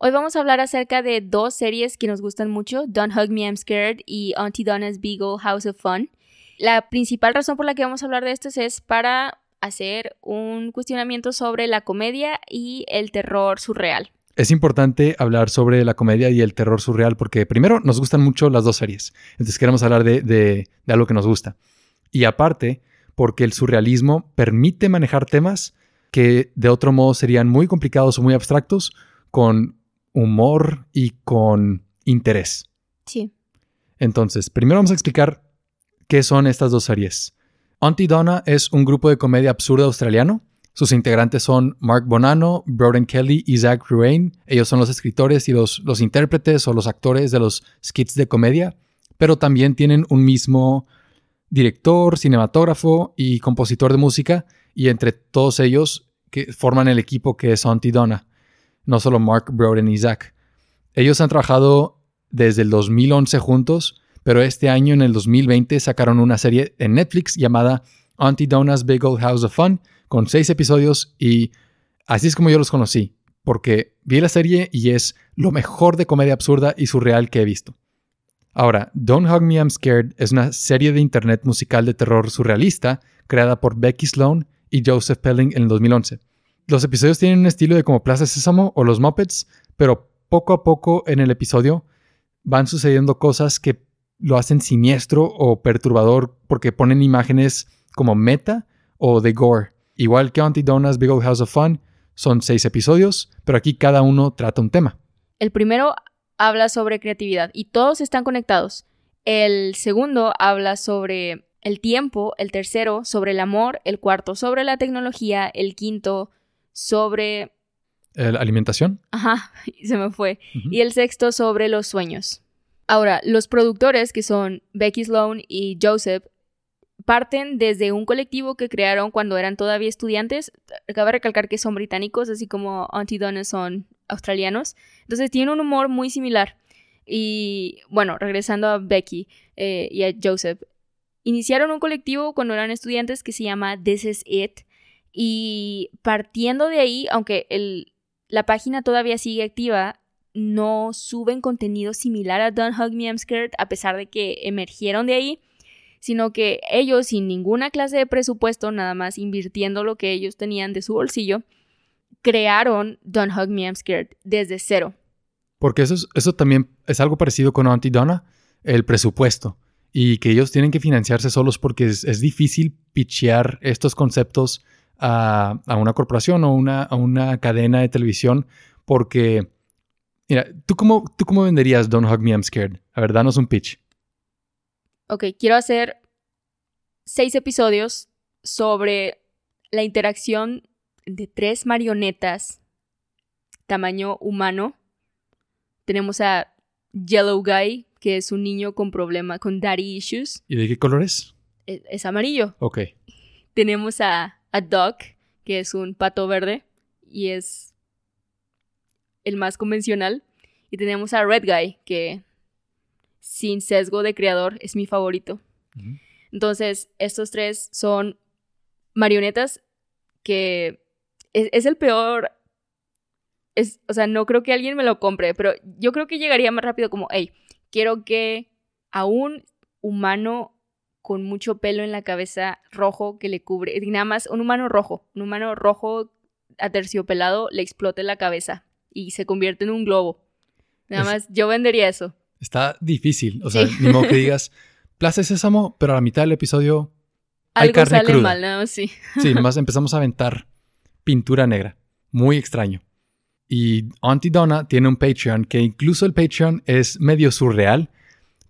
Hoy vamos a hablar acerca de dos series que nos gustan mucho, Don't Hug Me, I'm Scared y Auntie Donna's Beagle House of Fun. La principal razón por la que vamos a hablar de estos es para hacer un cuestionamiento sobre la comedia y el terror surreal. Es importante hablar sobre la comedia y el terror surreal porque primero nos gustan mucho las dos series, entonces queremos hablar de, de algo que nos gusta. Y aparte, porque el surrealismo permite manejar temas que de otro modo serían muy complicados o muy abstractos con humor y con interés. Sí. Entonces, primero vamos a explicar qué son estas dos series. Auntie Donna es un grupo de comedia absurda australiano. Sus integrantes son Mark Bonanno, Broden Kelly y Zach Ruane. Ellos son los escritores y los, los intérpretes o los actores de los skits de comedia, pero también tienen un mismo director, cinematógrafo y compositor de música, y entre todos ellos que forman el equipo que es Auntie Donna no solo Mark, Broden y Zach. Ellos han trabajado desde el 2011 juntos, pero este año, en el 2020, sacaron una serie en Netflix llamada Auntie Donna's Big Old House of Fun, con seis episodios y así es como yo los conocí, porque vi la serie y es lo mejor de comedia absurda y surreal que he visto. Ahora, Don't Hug Me I'm Scared es una serie de internet musical de terror surrealista creada por Becky Sloan y Joseph Pelling en el 2011. Los episodios tienen un estilo de como Plaza Sésamo o los Muppets, pero poco a poco en el episodio van sucediendo cosas que lo hacen siniestro o perturbador porque ponen imágenes como meta o de gore. Igual que Auntie Donna's Big Old House of Fun, son seis episodios, pero aquí cada uno trata un tema. El primero habla sobre creatividad y todos están conectados. El segundo habla sobre el tiempo, el tercero sobre el amor, el cuarto sobre la tecnología, el quinto sobre... ¿La alimentación? Ajá, se me fue. Y el sexto sobre los sueños. Ahora, los productores, que son Becky Sloan y Joseph, parten desde un colectivo que crearon cuando eran todavía estudiantes. Cabe recalcar que son británicos, así como Auntie Donna son australianos. Entonces tienen un humor muy similar. Y bueno, regresando a Becky eh, y a Joseph, iniciaron un colectivo cuando eran estudiantes que se llama This Is It, y partiendo de ahí, aunque el, la página todavía sigue activa, no suben contenido similar a Don't Hug Me I'm Scared, a pesar de que emergieron de ahí, sino que ellos, sin ninguna clase de presupuesto, nada más invirtiendo lo que ellos tenían de su bolsillo, crearon Don't Hug Me I'm Scared desde cero. Porque eso, eso también es algo parecido con Auntie Donna, el presupuesto. Y que ellos tienen que financiarse solos porque es, es difícil pitchear estos conceptos a, una corporación o una, a una cadena de televisión porque, mira, ¿tú cómo, ¿tú cómo venderías Don't Hug Me, I'm Scared? A ver, danos un pitch. Ok, quiero hacer seis episodios sobre la interacción de tres marionetas tamaño humano. Tenemos a Yellow Guy, que es un niño con problema con daddy issues. ¿Y de qué color es? Es, es amarillo. Ok. Tenemos a a Duck, que es un pato verde y es el más convencional. Y tenemos a Red Guy, que sin sesgo de creador es mi favorito. Entonces, estos tres son marionetas que es, el peor. Es, o sea, no creo que alguien me lo compre, pero yo creo que llegaría más rápido como, hey, quiero que a un humano con mucho pelo en la cabeza rojo que le cubre, nada más un humano rojo, un humano rojo aterciopelado le explote la cabeza y se convierte en un globo. Nada más yo vendería eso. Está difícil, o sea, ni modo que digas Plaza Sésamo, pero a la mitad del episodio hay Algo sale mal, ¿no? Sí. Sí, nomás empezamos a aventar pintura negra. Muy extraño. Y Auntie Donna tiene un Patreon que incluso el Patreon es medio surreal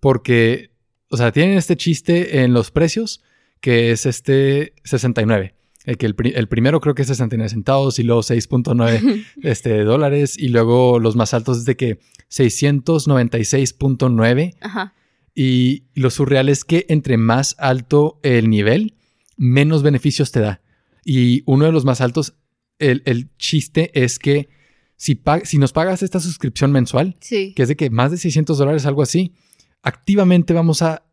porque o sea, tienen este chiste en los precios, que es este 69. El, que el, primero creo que es 69 centavos y luego 6.9 este, dólares y luego los más altos es de que 696.9. Y lo surreal es que entre más alto el nivel, menos beneficios te da. Y uno de los más altos, el, chiste es que si, si, nos pagas esta suscripción mensual, que es de que más de 600 dólares, algo así, activamente vamos a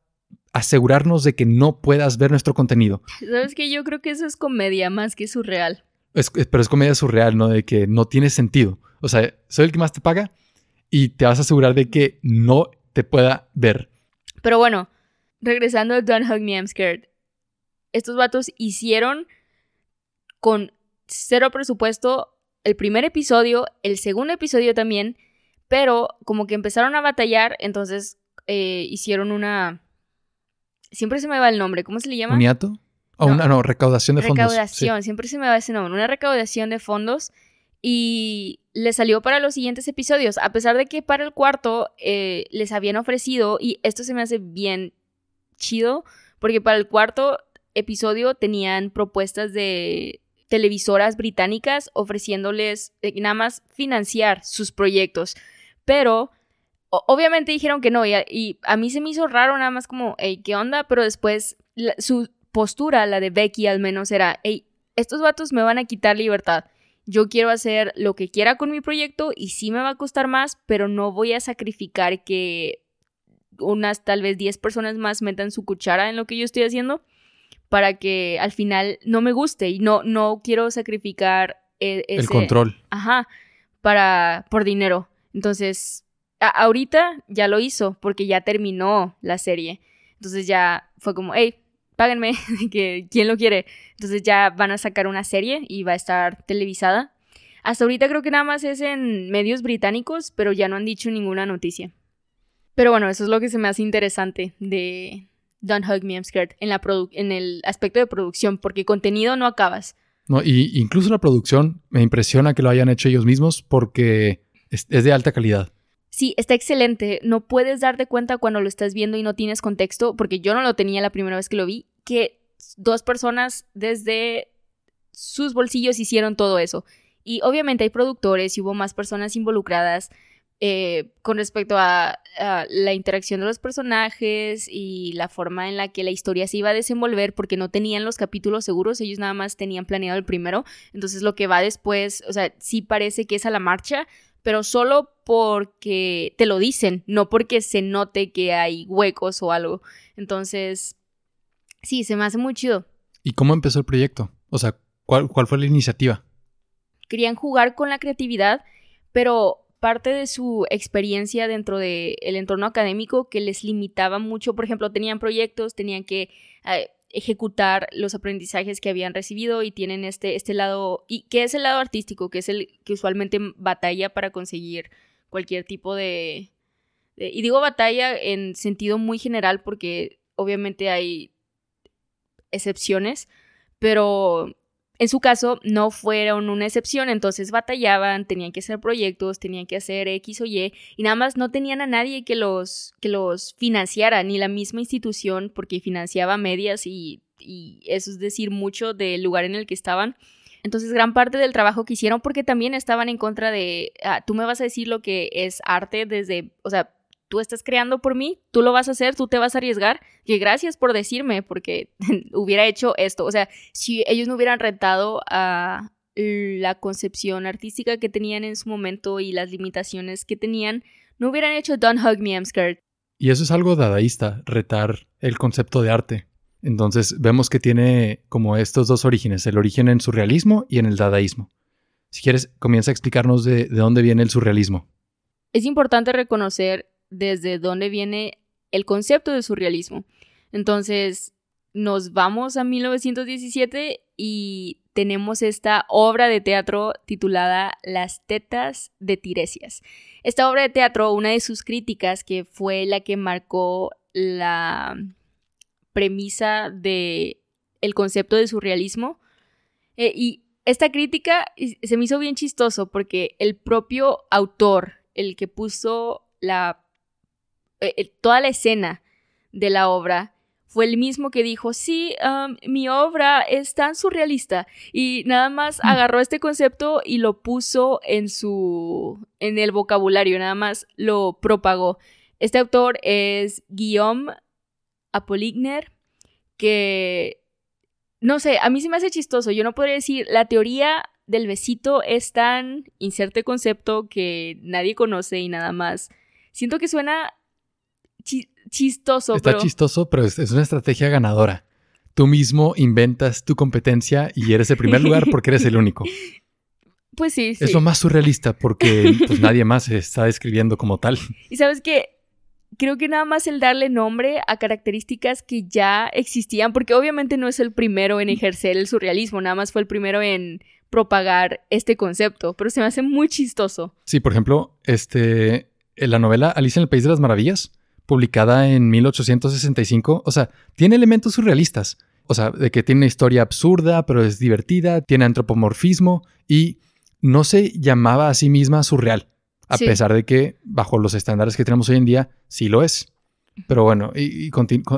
asegurarnos de que no puedas ver nuestro contenido. Sabes que yo creo que eso es comedia más que surreal. pero es comedia surreal, ¿no? De que no tiene sentido. O sea, soy el que más te paga y te vas a asegurar de que no te pueda ver. Pero bueno, regresando a Don't Hug Me, I'm Scared. Estos vatos hicieron con cero presupuesto el primer episodio, el segundo episodio también, pero como que empezaron a batallar, entonces eh, hicieron una... Siempre se me va el nombre, ¿cómo se le llama? ¿Un hiato? O una no, recaudación de fondos. Recaudación, siempre se me va ese nombre, una recaudación de fondos y le salió para los siguientes episodios, a pesar de que para el cuarto eh, les habían ofrecido, y esto se me hace bien chido, porque para el cuarto episodio tenían propuestas de televisoras británicas ofreciéndoles eh, nada más financiar sus proyectos, pero obviamente dijeron que no, y a, mí se me hizo raro nada más como, hey, ¿qué onda? Pero después su postura, la de Becky al menos, era, hey, estos vatos me van a quitar libertad yo quiero hacer lo que quiera con mi proyecto y sí me va a costar más, pero no voy a sacrificar que unas tal vez 10 personas más metan su cuchara en lo que yo estoy haciendo para que al final no me guste y no, no quiero sacrificar e, el control. Ajá, para, por dinero. Entonces, ahorita ya lo hizo porque ya terminó la serie. Entonces ya fue como, hey, páganme, que quién lo quiere. Entonces ya van a sacar una serie y va a estar televisada. Hasta ahorita creo que nada más es en medios británicos, pero ya no han dicho ninguna noticia. Pero bueno, eso es lo que se me hace interesante de Don't Hug Me, I'm Scared en, la en el aspecto de producción, porque contenido no acabas. No, y incluso la producción me impresiona que lo hayan hecho ellos mismos porque es de alta calidad. Sí, está excelente. No puedes darte cuenta cuando lo estás viendo y no tienes contexto, porque yo no lo tenía la primera vez que lo vi, que dos personas desde sus bolsillos hicieron todo eso. Y obviamente hay productores y hubo más personas involucradas eh, con respecto a, la interacción de los personajes y la forma en la que la historia se iba a desenvolver, porque no tenían los capítulos seguros, ellos nada más tenían planeado el primero. Entonces lo que va después, o sea, sí parece que es a la marcha, pero solo porque te lo dicen, no porque se note que hay huecos o algo. Entonces, sí, se me hace muy chido. ¿Y cómo empezó el proyecto? O sea, ¿cuál, cuál fue la iniciativa? Querían jugar con la creatividad, pero parte de su experiencia dentro del entorno académico que les limitaba mucho, por ejemplo, tenían proyectos, tenían que eh, ejecutar los aprendizajes que habían recibido y tienen este, este lado, y que es el lado artístico, que es el que usualmente batalla para conseguir cualquier tipo de, Y digo batalla en sentido muy general porque obviamente hay excepciones, pero en su caso no fueron una excepción, entonces batallaban, tenían que hacer proyectos, tenían que hacer X o Y, y nada más no tenían a nadie que los, que los financiara, ni la misma institución, porque financiaba medias y, y eso es decir mucho del lugar en el que estaban. Entonces, gran parte del trabajo que hicieron, porque también estaban en contra de, ah, tú me vas a decir lo que es arte desde, o sea, tú estás creando por mí, tú lo vas a hacer, tú te vas a arriesgar, que gracias por decirme, porque hubiera hecho esto. O sea, si ellos no hubieran retado a la concepción artística que tenían en su momento y las limitaciones que tenían, no hubieran hecho Don't Hug Me, I'm Scared. Y eso es algo dadaísta, retar el concepto de arte. Entonces vemos que tiene como estos dos orígenes, el origen en surrealismo y en el dadaísmo. Si quieres, comienza a explicarnos de, de dónde viene el surrealismo. Es importante reconocer desde dónde viene el concepto de surrealismo. Entonces, nos vamos a 1917 y tenemos esta obra de teatro titulada Las tetas de Tiresias. Esta obra de teatro, una de sus críticas, que fue la que marcó la premisa de el concepto de surrealismo, eh, y esta crítica se me hizo bien chistoso porque el propio autor, el que puso la eh, eh, toda la escena de la obra fue el mismo que dijo, sí, mi obra es tan surrealista y nada más agarró este concepto y lo puso en su, en el vocabulario, nada más lo propagó. Este autor es Guillaume Apoligner, que, no sé, a mí sí me hace chistoso. Yo no podría decir, la teoría del besito es tan inserte concepto que nadie conoce y nada más. Siento que suena chistoso. Está chistoso, pero es, una estrategia ganadora. Tú mismo inventas tu competencia y eres el primer lugar porque eres el único. Pues sí, sí. Es lo más surrealista porque pues, nadie más se está describiendo como tal. Y sabes que creo que nada más el darle nombre a características que ya existían, porque obviamente no es el primero en ejercer el surrealismo, nada más fue el primero en propagar este concepto, pero se me hace muy chistoso. Sí, por ejemplo, este, en la novela Alicia en el País de las Maravillas, publicada en 1865, o sea, tiene elementos surrealistas, o sea, de que tiene una historia absurda, pero es divertida, tiene antropomorfismo y no se llamaba a sí misma surreal, a pesar de que bajo los estándares que tenemos hoy en día sí lo es. Pero bueno, y,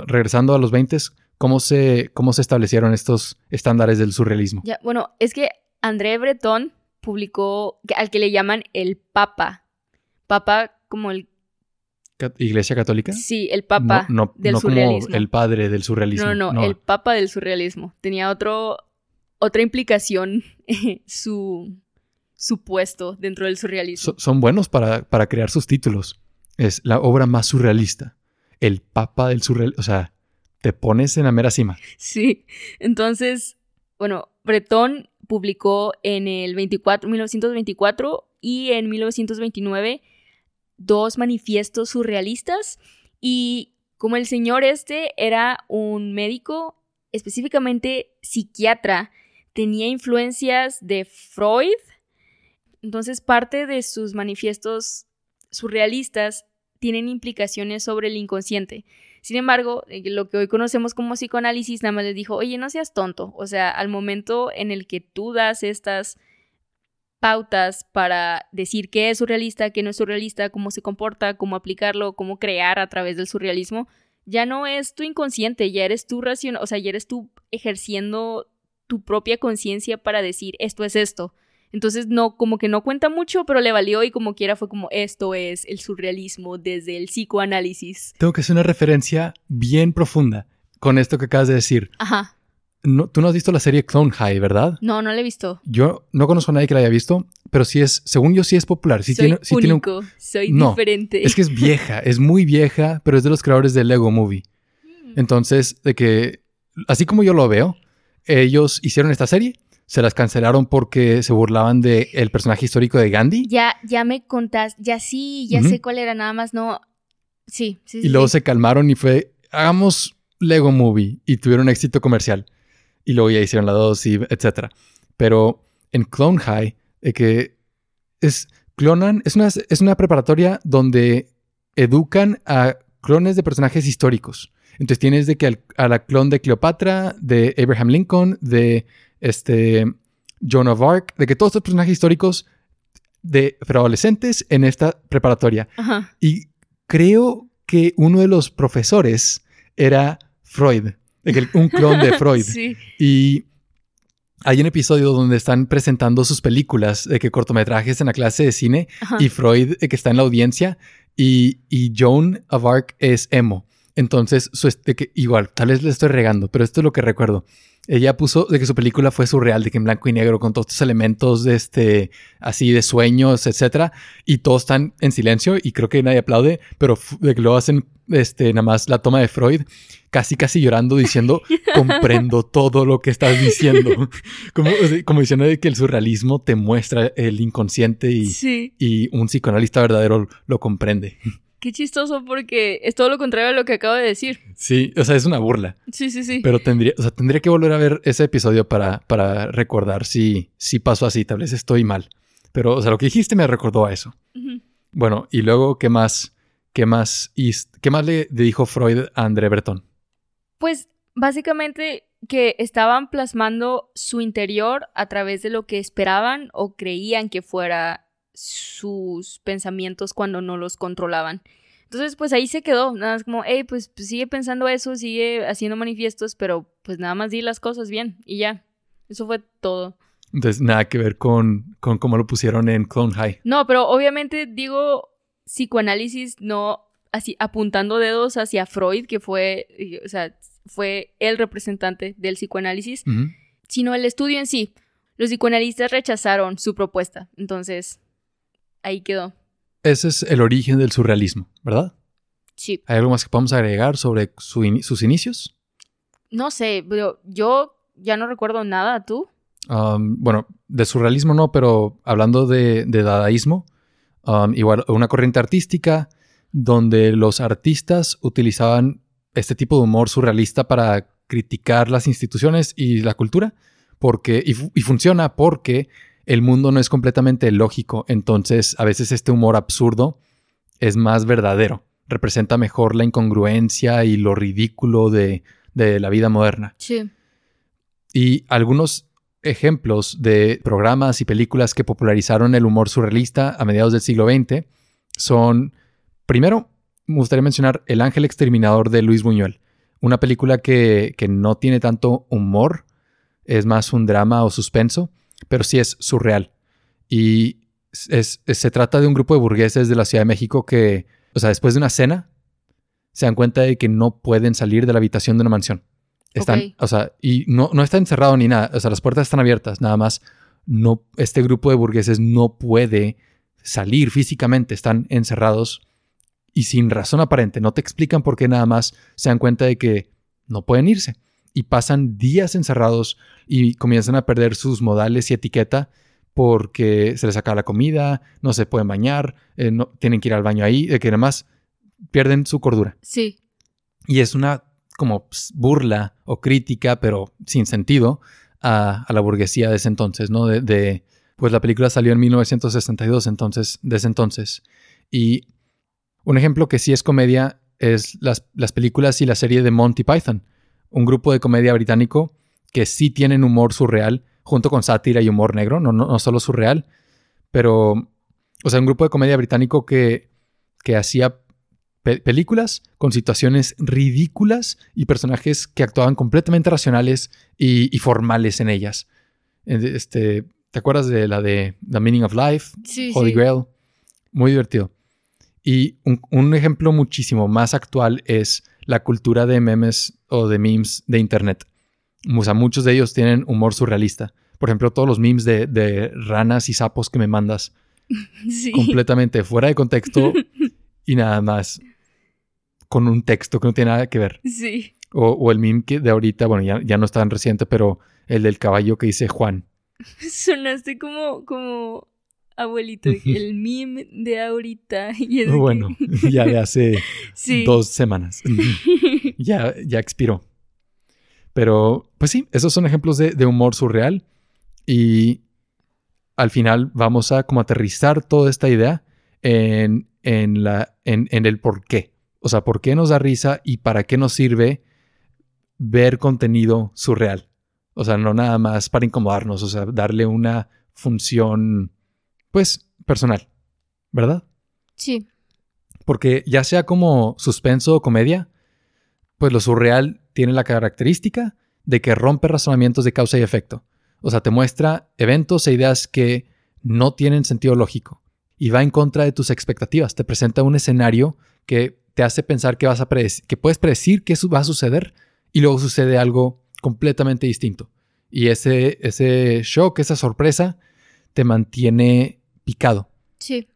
regresando a los 20, ¿cómo se, ¿cómo se establecieron estos estándares del surrealismo? Ya, bueno, es que André Breton publicó al que le llaman el Papa. Papa como el... ¿Iglesia católica? Sí, el Papa no, del no surrealismo. Como el padre del surrealismo. No, no, no, el Papa del surrealismo. Tenía otro, otra implicación su, su puesto dentro del surrealismo. son buenos para, para crear sus títulos. Es la obra más surrealista. El Papa del surrealismo. O sea, te pones en la mera cima. Sí. Entonces, bueno, Breton publicó en el 24, 1924 y en 1929 dos manifiestos surrealistas y como el señor este era un médico, específicamente psiquiatra, tenía influencias de Freud, entonces parte de sus manifiestos surrealistas tienen implicaciones sobre el inconsciente. Sin embargo, eh, lo que hoy conocemos como psicoanálisis nada más les dijo, oye, no seas tonto. O sea, al momento en el que tú das estas pautas para decir qué es surrealista, qué no es surrealista, cómo se comporta, cómo aplicarlo, cómo crear a través del surrealismo, ya no es tu inconsciente, ya eres tú racional, o sea, ya eres tú ejerciendo tu propia conciencia para decir esto es esto. Entonces, no, como que no cuenta mucho, pero le valió y como quiera fue como esto es el surrealismo desde el psicoanálisis. Tengo que hacer una referencia bien profunda con esto que acabas de decir. Ajá. No, tú no has visto la serie Clone High, ¿verdad? No, no la he visto. Yo no conozco a nadie que la haya visto, pero sí es, según yo, sí es popular. Sí soy tiene, sí único, soy diferente. Es que es vieja, es muy vieja, pero es de los creadores de Lego Movie. Mm. Entonces, de que, así como yo lo veo, ellos hicieron esta serie se las cancelaron porque se burlaban del el personaje histórico de Gandhi. Ya, ya me contás, ya sí, ya sé cuál era, nada más no. Sí, sí. Y luego se calmaron y fue, hagamos Lego Movie y tuvieron éxito comercial. Y luego ya hicieron la 2 y etcétera. Pero en Clone High, eh, que es, clonan, es una, es una preparatoria donde educan a clones de personajes históricos. Entonces tienes de que a la clon de Cleopatra, de Abraham Lincoln, de este, Joan of Arc, de que todos estos personajes históricos de adolescentes en esta preparatoria. Y creo que uno de los profesores era Freud, un clon de Freud. Y hay un episodio donde están presentando sus películas, de que cortometrajes en la clase de cine, y Freud, que está en la audiencia, y, y Joan of Arc es emo. Entonces, su, que, igual, tal vez le estoy regando, pero esto es lo que recuerdo. Ella puso de que su película fue surreal, de que en blanco y negro, con todos estos elementos de este, así de sueños, etcétera, y todos están en silencio y creo que nadie aplaude, pero de que lo hacen, este, nada más la toma de Freud, casi casi llorando, diciendo, comprendo todo lo que estás diciendo. como, como diciendo de que el surrealismo te muestra el inconsciente y, y un psicoanalista verdadero lo comprende. Qué chistoso porque es todo lo contrario a lo que acabo de decir. Sí, o sea, es una burla. Sí, sí, sí. Pero tendría, o sea, tendría que volver a ver ese episodio para, para recordar si, si pasó así. Tal vez estoy mal. Pero, o sea, lo que dijiste me recordó a eso. Bueno, y luego, ¿qué más? ¿Qué más, qué más le, dijo Freud a André Breton? Pues básicamente que estaban plasmando su interior a través de lo que esperaban o creían que fuera sus pensamientos cuando no los controlaban. Entonces, pues ahí se quedó, nada más como, hey, pues, pues, sigue pensando eso, sigue haciendo manifiestos, pero pues nada más di las cosas bien y ya. Eso fue todo. Entonces, nada que ver con, con cómo lo pusieron en Clone High. No, pero obviamente digo psicoanálisis, no así apuntando dedos hacia Freud, que fue, o sea, fue el representante del psicoanálisis, sino el estudio en sí. Los psicoanalistas rechazaron su propuesta, entonces ahí quedó. Ese es el origen del surrealismo, ¿verdad? Sí. ¿Hay algo más que podamos agregar sobre sus inicios? No sé, pero yo ya no recuerdo nada, ¿tú? Um, bueno, de surrealismo no, pero hablando de, dadaísmo, um, igual una corriente artística donde los artistas utilizaban este tipo de humor surrealista para criticar las instituciones y la cultura, porque, y, funciona porque el mundo no es completamente lógico, entonces a veces este humor absurdo es más verdadero, representa mejor la incongruencia y lo ridículo de, de la vida moderna. Sí. Y algunos ejemplos de programas y películas que popularizaron el humor surrealista a mediados del siglo XX son, primero, me gustaría mencionar El Ángel Exterminador de Luis Buñuel, una película que, no tiene tanto humor, es más un drama o suspenso, pero sí es surreal. Y se trata de un grupo de burgueses de la Ciudad de México que, o sea, después de una cena, se dan cuenta de que no pueden salir de la habitación de una mansión. Están, o sea, y no, no está encerrado ni nada, o sea, las puertas están abiertas, nada más no, este grupo de burgueses no puede salir físicamente, están encerrados y sin razón aparente, no te explican por qué nada más se dan cuenta de que no pueden irse y pasan días encerrados y comienzan a perder sus modales y etiqueta porque se les acaba la comida, no se pueden bañar, eh, no, tienen que ir al baño ahí, de que nada más pierden su cordura. Sí. Y es una como burla o crítica, pero sin sentido, a, la burguesía de ese entonces, ¿no? De, pues la película salió en 1962, entonces, de ese entonces. Y un ejemplo que sí es comedia es las, las películas y la serie de Monty Python, un grupo de comedia británico que sí tienen humor surreal, junto con sátira y humor negro, no, no, no solo surreal, pero, o sea, un grupo de comedia británico que, que hacía películas con situaciones ridículas y personajes que actuaban completamente racionales y, formales en ellas. Este, ¿Te acuerdas de la de The Meaning of Life? Sí, Holy Grail. Muy divertido. Y un, ejemplo muchísimo más actual es la cultura de memes o de memes de Internet. O sea, muchos de ellos tienen humor surrealista. Por ejemplo, todos los memes de, de ranas y sapos que me mandas. Sí. Completamente fuera de contexto y nada más con un texto que no tiene nada que ver. Sí. O, el meme que de ahorita, bueno, ya, ya no es tan reciente, pero el del caballo que dice Juan. Sonaste como, como abuelito, el meme de ahorita. bueno, ya de hace dos semanas. ya, ya expiró. Pero, pues sí, esos son ejemplos de, humor surreal. Y al final vamos a como aterrizar toda esta idea en, en, la, en, en el por qué. O sea, ¿por qué nos da risa y para qué nos sirve ver contenido surreal? O sea, no nada más para incomodarnos, o sea, darle una función, pues, personal, ¿verdad? Sí. Porque ya sea como suspenso o comedia, pues lo surreal tiene la característica de que rompe razonamientos de causa y efecto. O sea, te muestra eventos e ideas que no tienen sentido lógico y va en contra de tus expectativas. Te presenta un escenario que te hace pensar que vas a que puedes predecir que eso va a suceder y luego sucede algo completamente distinto. Y ese, ese shock, esa sorpresa, te mantiene picado. Sí.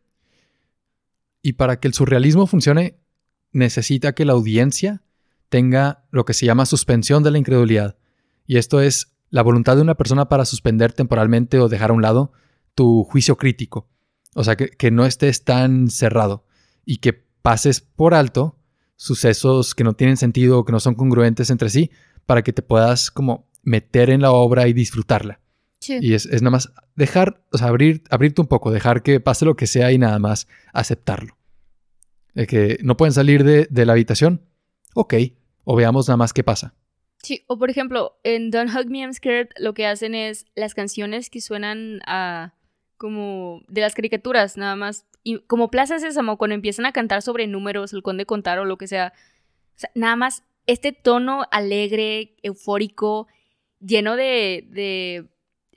Y para que el surrealismo funcione, necesita que la audiencia tenga lo que se llama suspensión de la incredulidad. Y esto es la voluntad de una persona para suspender temporalmente o dejar a un lado tu juicio crítico. O sea, que, que no estés tan cerrado y que pases por alto sucesos que no tienen sentido o que no son congruentes entre sí para que te puedas como meter en la obra y disfrutarla. Y es, nada más dejar, o sea, abrir, abrirte un poco, dejar que pase lo que sea y nada más aceptarlo. De que no pueden salir de, de la habitación, ok, o veamos nada más qué pasa. Sí, o por ejemplo, en Don't Hug Me I'm Scared lo que hacen es las canciones que suenan a como de las caricaturas, nada más y como Plaza Sésamo, cuando empiezan a cantar sobre números, el conde contar o lo que sea, nada más este tono alegre, eufórico, lleno de, de,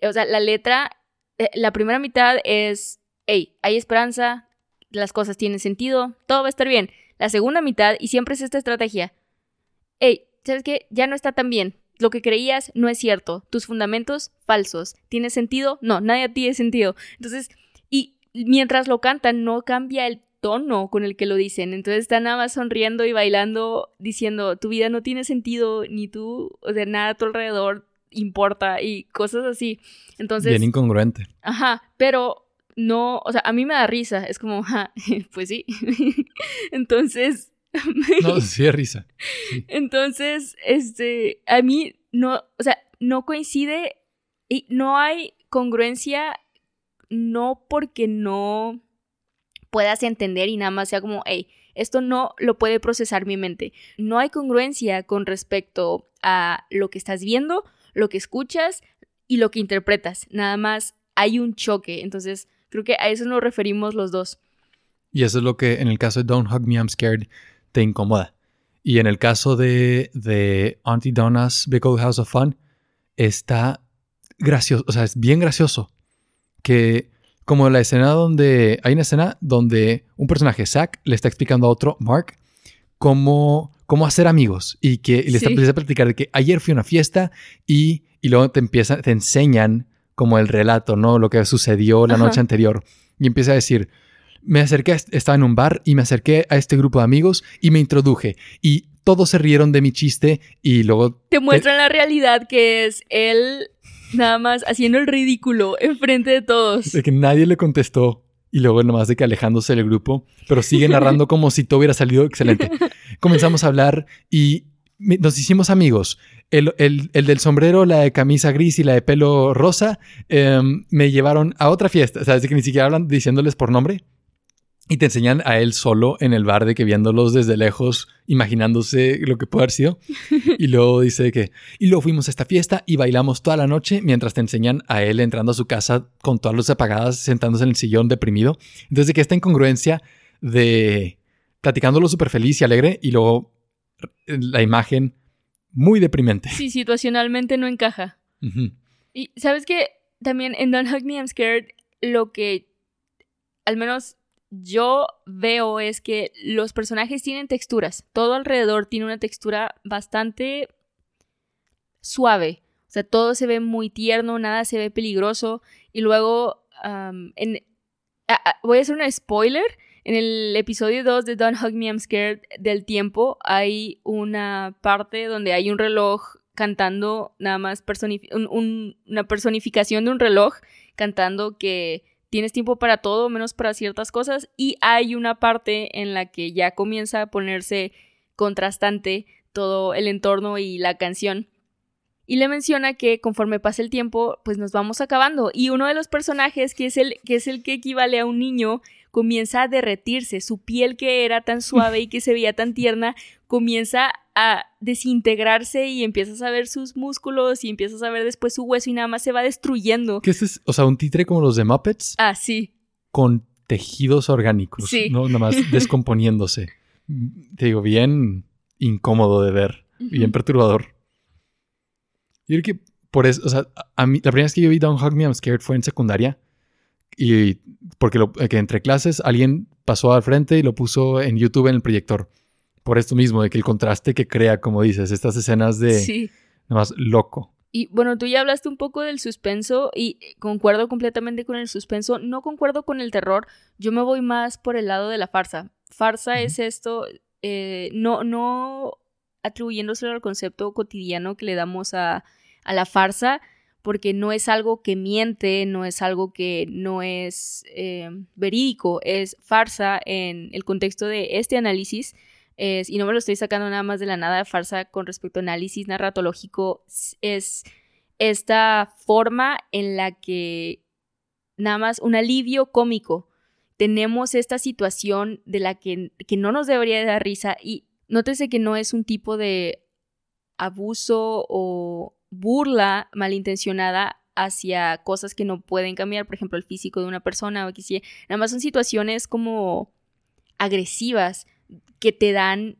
o sea, la letra, eh, la primera mitad es, hey, hay esperanza, las cosas tienen sentido, todo va a estar bien. la segunda mitad y siempre es esta estrategia. Hey, ¿sabes qué? Ya no está tan bien. Lo que creías no es cierto. Tus fundamentos falsos. ¿Tiene sentido? No, nadie tiene sentido. Entonces, y mientras lo cantan, no cambia el tono con el que lo dicen. Entonces están nada más sonriendo y bailando, diciendo, tu vida no tiene sentido, ni tú, o sea, nada a tu alrededor importa y cosas así. Entonces... Bien incongruente. Ajá, pero no, o sea, a mí me da risa, es como, pues sí. Entonces... no, sí es risa. Entonces, este, a mí no, o sea, no coincide y no hay congruencia, no porque no puedas entender y nada más sea como, hey, esto no lo puede procesar mi mente. No hay congruencia con respecto a lo que estás viendo, lo que escuchas y lo que interpretas. Nada más hay un choque. Entonces, creo que a eso nos referimos los dos. Y eso es lo que en el caso de Don't Hug Me, I'm Scared te incomoda. Y en el caso de, de Auntie Donna's Big Old House of Fun, está gracioso, o sea, es bien gracioso que como la escena donde. Hay una escena donde un personaje, Zack, le está explicando a otro, Mark, cómo, cómo hacer amigos. Y que le está, empieza a platicar de que ayer fui a una fiesta y, y luego te empieza, te enseñan como el relato, ¿no? Lo que sucedió la noche anterior. Y empieza a decir. Me acerqué, estaba en un bar y me acerqué a este grupo de amigos y me introduje. Y todos se rieron de mi chiste y luego... Te muestran la realidad que es él nada más haciendo el ridículo enfrente de todos. De que nadie le contestó y luego más de que alejándose del grupo, pero sigue narrando como si todo hubiera salido excelente. Comenzamos a hablar y nos hicimos amigos. El, del sombrero, la de camisa gris y la de pelo rosa em, me llevaron a otra fiesta. O sea, que ni siquiera hablan diciéndoles por nombre. Y te enseñan a él solo en el bar de que viéndolos desde lejos, imaginándose lo que puede haber sido. Y luego dice que, y luego fuimos a esta fiesta y bailamos toda la noche mientras te enseñan a él entrando a su casa con todas luces apagadas, sentándose en el sillón deprimido. Entonces, de que esta incongruencia de platicándolo súper feliz y alegre y luego la imagen muy deprimente. Sí, situacionalmente no encaja. Y sabes que también en Don't Hug Me I'm Scared, lo que al menos yo veo es que los personajes tienen texturas. Todo alrededor tiene una textura bastante suave. O sea, todo se ve muy tierno, nada se ve peligroso. Y luego, en, voy a hacer un spoiler. En el episodio 2 de Don't Hug Me, I'm Scared del tiempo, hay una parte donde hay un reloj cantando, nada más una personificación de un reloj cantando que tienes tiempo para todo menos para ciertas cosas y hay una parte en la que ya comienza a ponerse contrastante todo el entorno y la canción. Y le menciona que conforme pasa el tiempo, pues nos vamos acabando. Y uno de los personajes, que es el que, es el que equivale a un niño, comienza a derretirse. Su piel que era tan suave y que se veía tan tierna, comienza a desintegrarse y empiezas a ver sus músculos y empiezas a ver después su hueso y nada más se va destruyendo. ¿Qué es? O sea, un títere como los de Muppets. Ah, sí. Con tejidos orgánicos. Sí. ¿no? Nada más descomponiéndose. Te digo, bien incómodo de ver. Bien perturbador. Yo creo que por eso, o sea, a mí, la primera vez que yo vi Don't Hug Me I'm Scared fue en secundaria. Y porque lo, que entre clases alguien pasó al frente y lo puso en YouTube en el proyector por esto mismo, de que el contraste que crea, como dices, estas escenas de sí. nada más loco. Y bueno, tú ya hablaste un poco del suspenso y concuerdo completamente con el suspenso, no concuerdo con el terror, yo me voy más por el lado de la farsa. Farsa es esto, eh, no, no atribuyéndoselo al concepto cotidiano que le damos a, a la farsa, porque no es algo que miente, no es algo que no es eh, verídico, es farsa en el contexto de este análisis y no me lo estoy sacando nada más de la nada, de farsa con respecto a análisis narratológico, es esta forma en la que nada más un alivio cómico. Tenemos esta situación de la que, que no nos debería dar risa y nótese que no es un tipo de abuso o burla malintencionada hacia cosas que no pueden cambiar, por ejemplo, el físico de una persona o que sí, nada más son situaciones como agresivas que te dan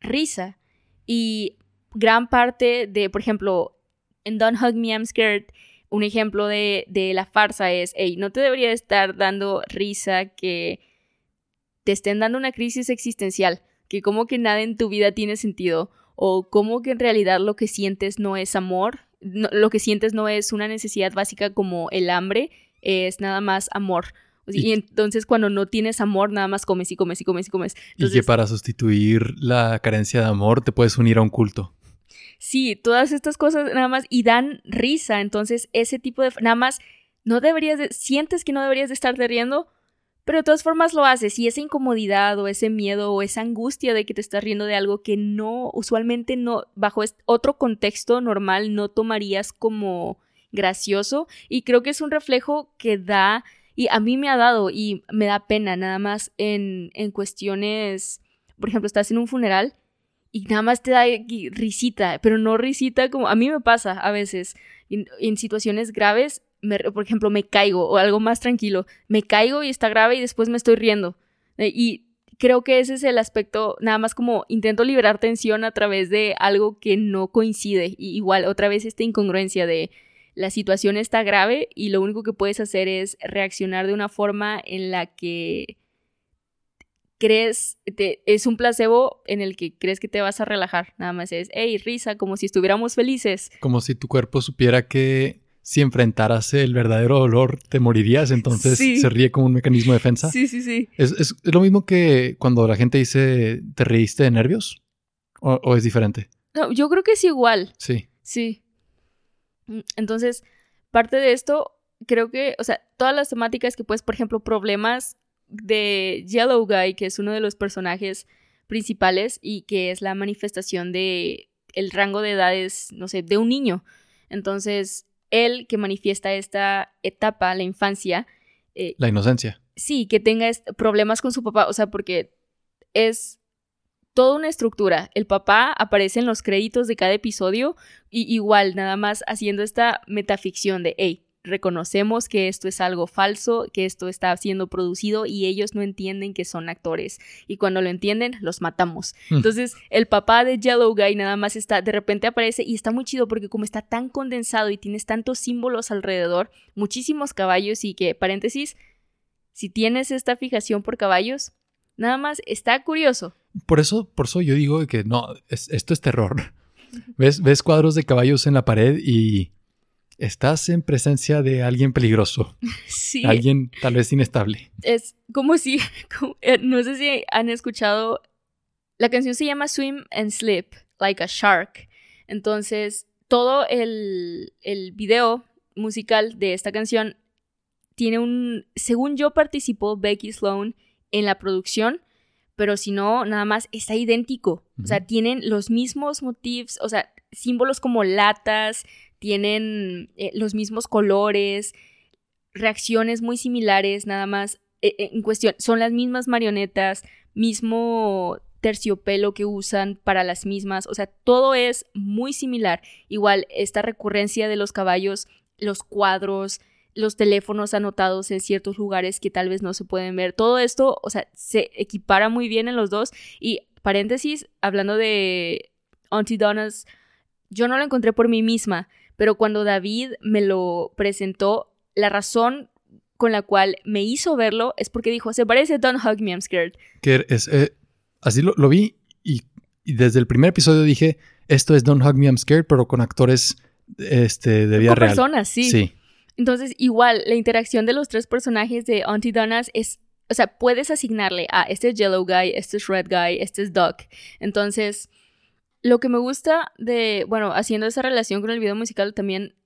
risa. Y gran parte de, por ejemplo, en Don't Hug Me, I'm Scared, un ejemplo de, de la farsa es, hey, no te debería estar dando risa que te estén dando una crisis existencial. que como que nada en tu vida tiene sentido o como que en realidad lo que sientes no es amor, lo que sientes no es una necesidad básica como el hambre, es nada más amor. Y, entonces cuando no tienes amor, nada más comes y comes y comes y comes. y que para sustituir la carencia de amor te puedes unir a un culto. Sí, todas estas cosas nada más y dan risa. Entonces ese tipo de... Nada más, no deberías de... Sientes que no deberías de estarte riendo, pero de todas formas lo haces. Y esa incomodidad o ese miedo o esa angustia de que te estás riendo de algo que no, usualmente no, bajo otro contexto normal, no tomarías como gracioso. Y creo que es un reflejo que da y a mí me ha dado y me da pena nada más en, en cuestiones, por ejemplo, estás en un funeral y nada más te da risita, pero no risita como a mí me pasa a veces. En, situaciones graves, por ejemplo, me caigo o algo más tranquilo, me caigo y está grave y después me estoy riendo. Eh, y creo que ese es el aspecto, nada más como intento liberar tensión a través de algo que no coincide. Igual, otra vez esta incongruencia de la situación está grave y lo único que puedes hacer es reaccionar de una forma en la que crees, es un placebo en el que crees que te vas a relajar. Nada más es, hey, risa, como si estuviéramos felices. Como si tu cuerpo supiera que si enfrentaras el verdadero dolor te morirías, entonces se ríe como un mecanismo de defensa. Sí, sí, sí. ¿Es, lo mismo que cuando la gente dice, ¿te reíste de nervios? ¿O, o es diferente? No, yo creo que es igual. Sí. Sí. Mm, entonces, parte de esto, creo que, o sea, todas las temáticas que puedes, por ejemplo, problemas de Yellow Guy, que es uno de los personajes principales y que es la manifestación de el rango de edades, no sé, de un niño. Entonces, él que manifiesta esta etapa, la infancia. Eh, la inocencia. Sí, que tenga problemas con su papá, o sea, porque es toda una estructura. El papá aparece en los créditos de cada episodio y igual, nada más haciendo esta metaficción de, hey, reconocemos que esto es algo falso, que esto está siendo producido y ellos no entienden que son actores. Y cuando lo entienden, los matamos. Hmm. Entonces, el papá de Yellow Guy nada más está, de repente aparece y está muy chido porque como está tan condensado y tienes tantos símbolos alrededor, muchísimos caballos y que, paréntesis, si tienes esta fijación por caballos, nada más está curioso. Por eso, por eso yo digo que no, esto es terror. ¿Ves, ves cuadros de caballos en la pared y estás en presencia de alguien peligroso. Sí. Alguien tal vez inestable. Es como si, eh, no sé si han escuchado, la canción se llama Swim and Slip, like a shark. Entonces, todo el, el video musical de esta canción tiene un, según yo participó Becky Sloan en la producción, pero si no, nada más está idéntico. O sea, tienen los mismos motivos, o sea, símbolos como latas, tienen eh, los mismos colores, reacciones muy similares, nada más eh, eh, en cuestión, son las mismas marionetas, mismo terciopelo que usan para las mismas, o sea, todo es muy similar. Igual, esta recurrencia de los caballos, los cuadros, los teléfonos anotados en ciertos lugares que tal vez no se pueden ver. Todo esto, o sea, se equipara muy bien en los dos. Y paréntesis, hablando de Auntie Donna's, yo no lo encontré por mí misma, pero cuando David me lo presentó, la razón con la cual me hizo verlo es porque dijo, se parece Don't Hug Me, I'm Scared. Que es, eh, así lo, vi y, desde el primer episodio dije, esto es Don't Hug Me, I'm Scared, pero con actores este, de vida con real. personas, sí. Sí. Entonces, igual, la interacción de los tres personajes de Auntie Donna's es, o sea, puedes asignarle a este es Yellow Guy, este es Red Guy, este es Duck. Entonces, lo que me gusta de, bueno, haciendo esa relación con el video musical también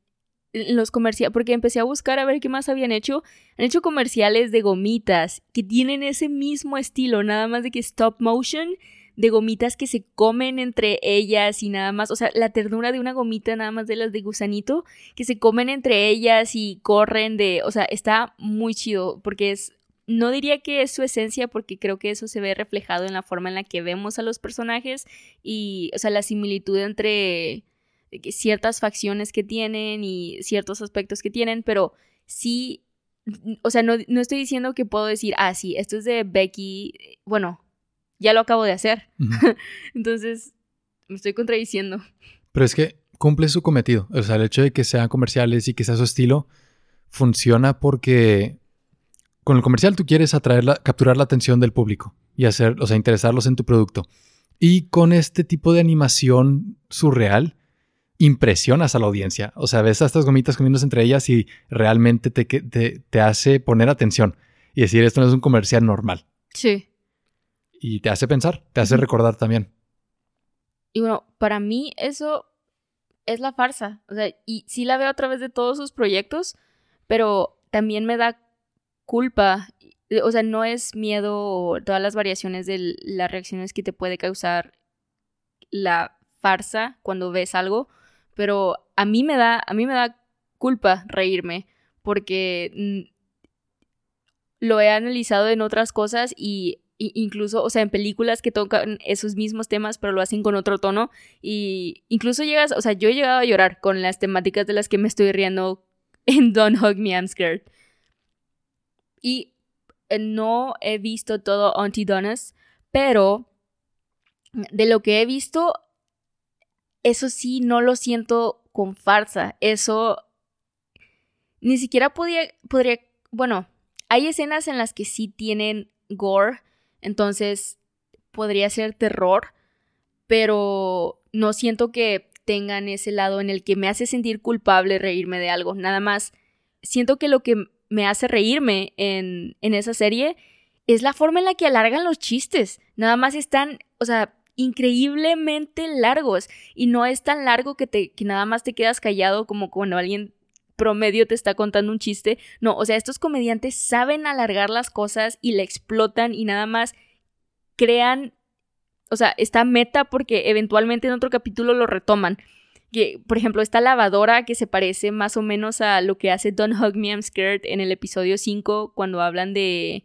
los comerciales, porque empecé a buscar a ver qué más habían hecho. Han hecho comerciales de gomitas que tienen ese mismo estilo, nada más de que stop motion de gomitas que se comen entre ellas y nada más, o sea, la ternura de una gomita nada más de las de gusanito, que se comen entre ellas y corren de, o sea, está muy chido porque es, no diría que es su esencia porque creo que eso se ve reflejado en la forma en la que vemos a los personajes y, o sea, la similitud entre ciertas facciones que tienen y ciertos aspectos que tienen, pero sí, o sea, no, no estoy diciendo que puedo decir, ah, sí, esto es de Becky, bueno, ya lo acabo de hacer. Entonces, me estoy contradiciendo. Pero es que cumple su cometido. O sea, el hecho de que sean comerciales y que sea su estilo funciona porque con el comercial tú quieres atraer capturar la atención del público. y hacer, o sea, interesarlos en tu producto. Y con este tipo de animación surreal, impresionas a la audiencia. O sea, ves a estas gomitas comiéndose entre ellas y realmente te, te, te hace poner atención y decir, esto no es un comercial normal. Sí. Y te hace pensar, te hace recordar también. Y bueno, para mí eso es la farsa. O sea, y sí la veo a través de todos sus proyectos, pero también me da culpa. O sea, no es miedo o todas las variaciones de las reacciones que te puede causar la farsa cuando ves algo, pero a mí me da, a mí me da culpa reírme porque lo he analizado en otras cosas y incluso, o sea, en películas que tocan esos mismos temas, pero lo hacen con otro tono. Y incluso llegas, o sea, yo he llegado a llorar con las temáticas de las que me estoy riendo en Don't Hug Me, I'm Scared. Y eh, no he visto todo Auntie Donna's, pero de lo que he visto, eso sí, no lo siento con farsa. Eso ni siquiera podía, podría, bueno, hay escenas en las que sí tienen gore, entonces podría ser terror, pero no siento que tengan ese lado en el que me hace sentir culpable reírme de algo. Nada más, siento que lo que me hace reírme en, en esa serie es la forma en la que alargan los chistes. Nada más están, o sea, increíblemente largos y no es tan largo que, te, que nada más te quedas callado como cuando alguien promedio te está contando un chiste. No, o sea, estos comediantes saben alargar las cosas y la explotan y nada más crean, o sea, esta meta porque eventualmente en otro capítulo lo retoman. Que, por ejemplo, esta lavadora que se parece más o menos a lo que hace Don't Hug Me, I'm Scared en el episodio 5 cuando hablan de,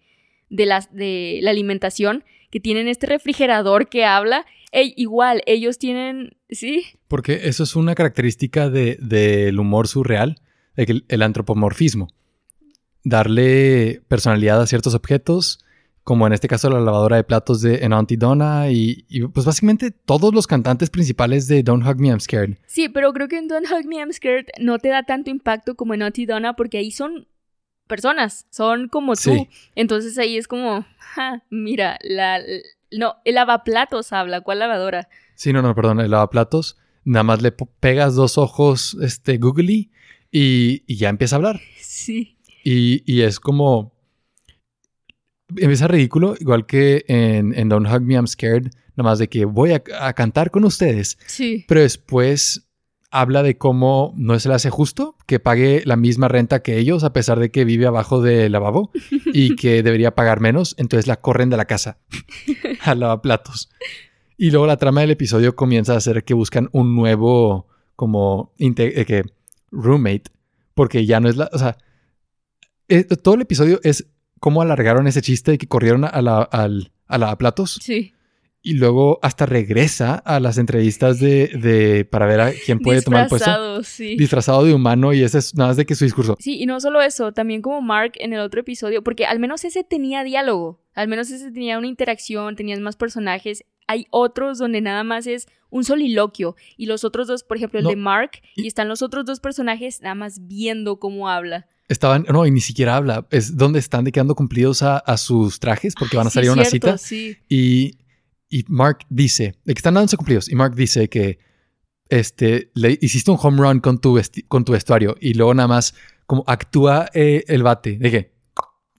de, las, de la alimentación, que tienen este refrigerador que habla. igual, ellos tienen, ¿sí? Porque eso es una característica del de, humor surreal el, antropomorfismo. Darle personalidad a ciertos objetos, como en este caso la lavadora de platos de en Auntie Donna y, pues básicamente todos los cantantes principales de Don't Hug Me I'm Scared. Sí, pero creo que en Don't Hug Me I'm Scared no te da tanto impacto como en Auntie Donna porque ahí son personas, son como tú. Entonces ahí es como, mira, la, no, el lavaplatos habla, ¿cuál lavadora? Sí, no, no, perdón, el lavaplatos, nada más le pegas dos ojos, este, googly y, ya empieza a hablar. Sí. Y, es como. Empieza ridículo, igual que en, Don't Hug Me, I'm Scared, nada más de que voy a, cantar con ustedes. Sí. Pero después habla de cómo no se le hace justo que pague la misma renta que ellos, a pesar de que vive abajo del lavabo y que debería pagar menos, entonces la corren de la casa a lavaplatos. Y luego la trama del episodio comienza a ser que buscan un nuevo, como, eh, que roommate, porque ya no es la, o sea, eh, todo el episodio es cómo alargaron ese chiste y que corrieron a la, al, a la platos. Sí. Y luego hasta regresa a las entrevistas de, de para ver a quién puede tomar el puesto. Sí. Disfrazado de humano y ese es nada más de que su discurso. Sí, y no solo eso, también como Mark en el otro episodio, porque al menos ese tenía diálogo, al menos ese tenía una interacción, tenías más personajes. Hay otros donde nada más es un soliloquio. Y los otros dos, por ejemplo, el de Mark, y están los otros dos personajes nada más viendo cómo habla. Estaban, no, y ni siquiera habla. Es donde están de quedando cumplidos a, sus trajes porque van a salir a una cita. Y, y Mark dice, de que están dándose cumplidos. Y Mark dice que este, le hiciste un home run con tu, con tu vestuario y luego nada más como actúa eh, el bate. ¿De qué?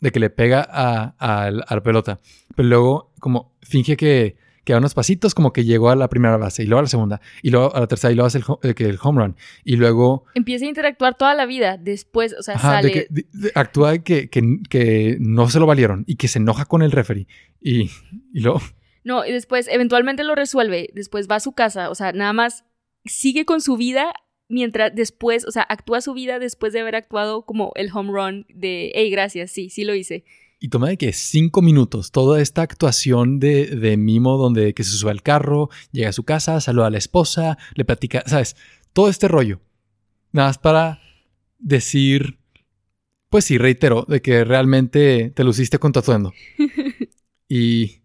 De que le pega a, a la pelota. Pero luego como finge que que unos pasitos como que llegó a la primera base y luego a la segunda y luego a la tercera y luego hace el, que el home run y luego empieza a interactuar toda la vida después o sea sale de que, actúa que, que, que, no se lo valieron y que se enoja con el referee y, y luego no y después eventualmente lo resuelve después va a su casa o sea nada más sigue con su vida mientras después o sea actúa su vida después de haber actuado como el home run de hey gracias sí sí lo hice y toma de que cinco minutos toda esta actuación de, de, Mimo donde que se sube al carro, llega a su casa, saluda a la esposa, le platica, ¿sabes? Todo este rollo. Nada más para decir, pues sí, reitero, de que realmente te luciste con tu atuendo. y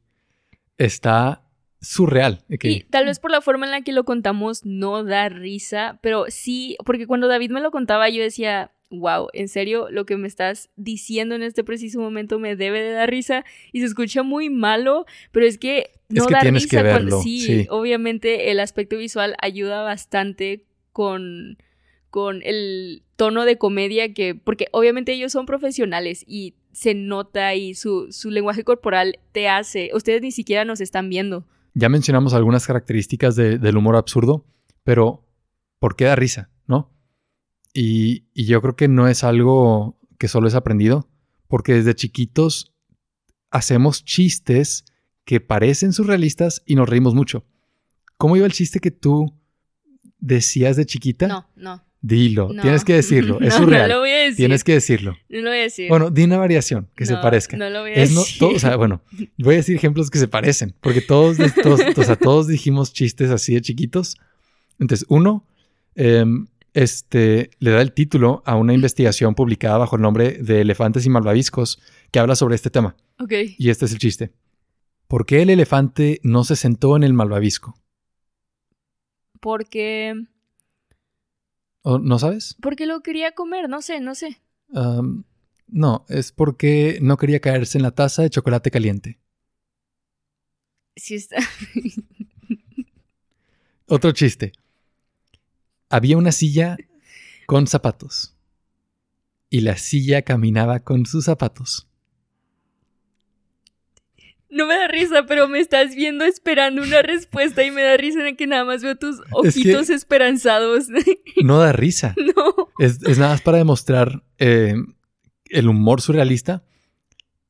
está surreal. Y tal vez por la forma en la que lo contamos no da risa, pero sí, porque cuando David me lo contaba yo decía, wow, en serio, lo que me estás diciendo en este preciso momento me debe de dar risa y se escucha muy malo, pero es que no Es que da tienes risa que cuando- verlo, sí, sí. obviamente el aspecto visual ayuda bastante con con el tono de comedia que porque obviamente ellos son profesionales y se nota y su, su lenguaje corporal te hace, ustedes ni siquiera nos están viendo. Ya mencionamos algunas características de- del humor absurdo, pero ¿por qué da risa? Y, y yo creo que no es algo que solo es aprendido, porque desde chiquitos hacemos chistes que parecen surrealistas y nos reímos mucho. ¿Cómo iba el chiste que tú decías de chiquita? No, no. Dilo, no. tienes que decirlo, es No, surreal. No lo voy a decir. Tienes que decirlo. No lo voy a decir. Bueno, di una variación que se parezca. No lo voy a Es decir. todo- o sea, bueno, voy a decir ejemplos que se parecen, porque todos, todos, o sea, todos dijimos chistes así de chiquitos. Entonces, uno, em, este, le da el título a una investigación publicada bajo el nombre de Elefantes y Malvaviscos que habla sobre este tema. Ok. Y este es el chiste. ¿Por qué el elefante no se sentó en el malvavisco? Porque. ¿O ¿No sabes? Porque lo quería comer, no sé, no sé. No, es porque no quería caerse en la taza de chocolate caliente. Sí está. Otro chiste. Había una silla con zapatos. Y la silla caminaba con sus zapatos. No me da risa, pero me estás viendo esperando una respuesta y me da risa en que nada más veo tus Es que- ojitos esperanzados. No da risa. no. Es, es nada más para demostrar eh, el humor surrealista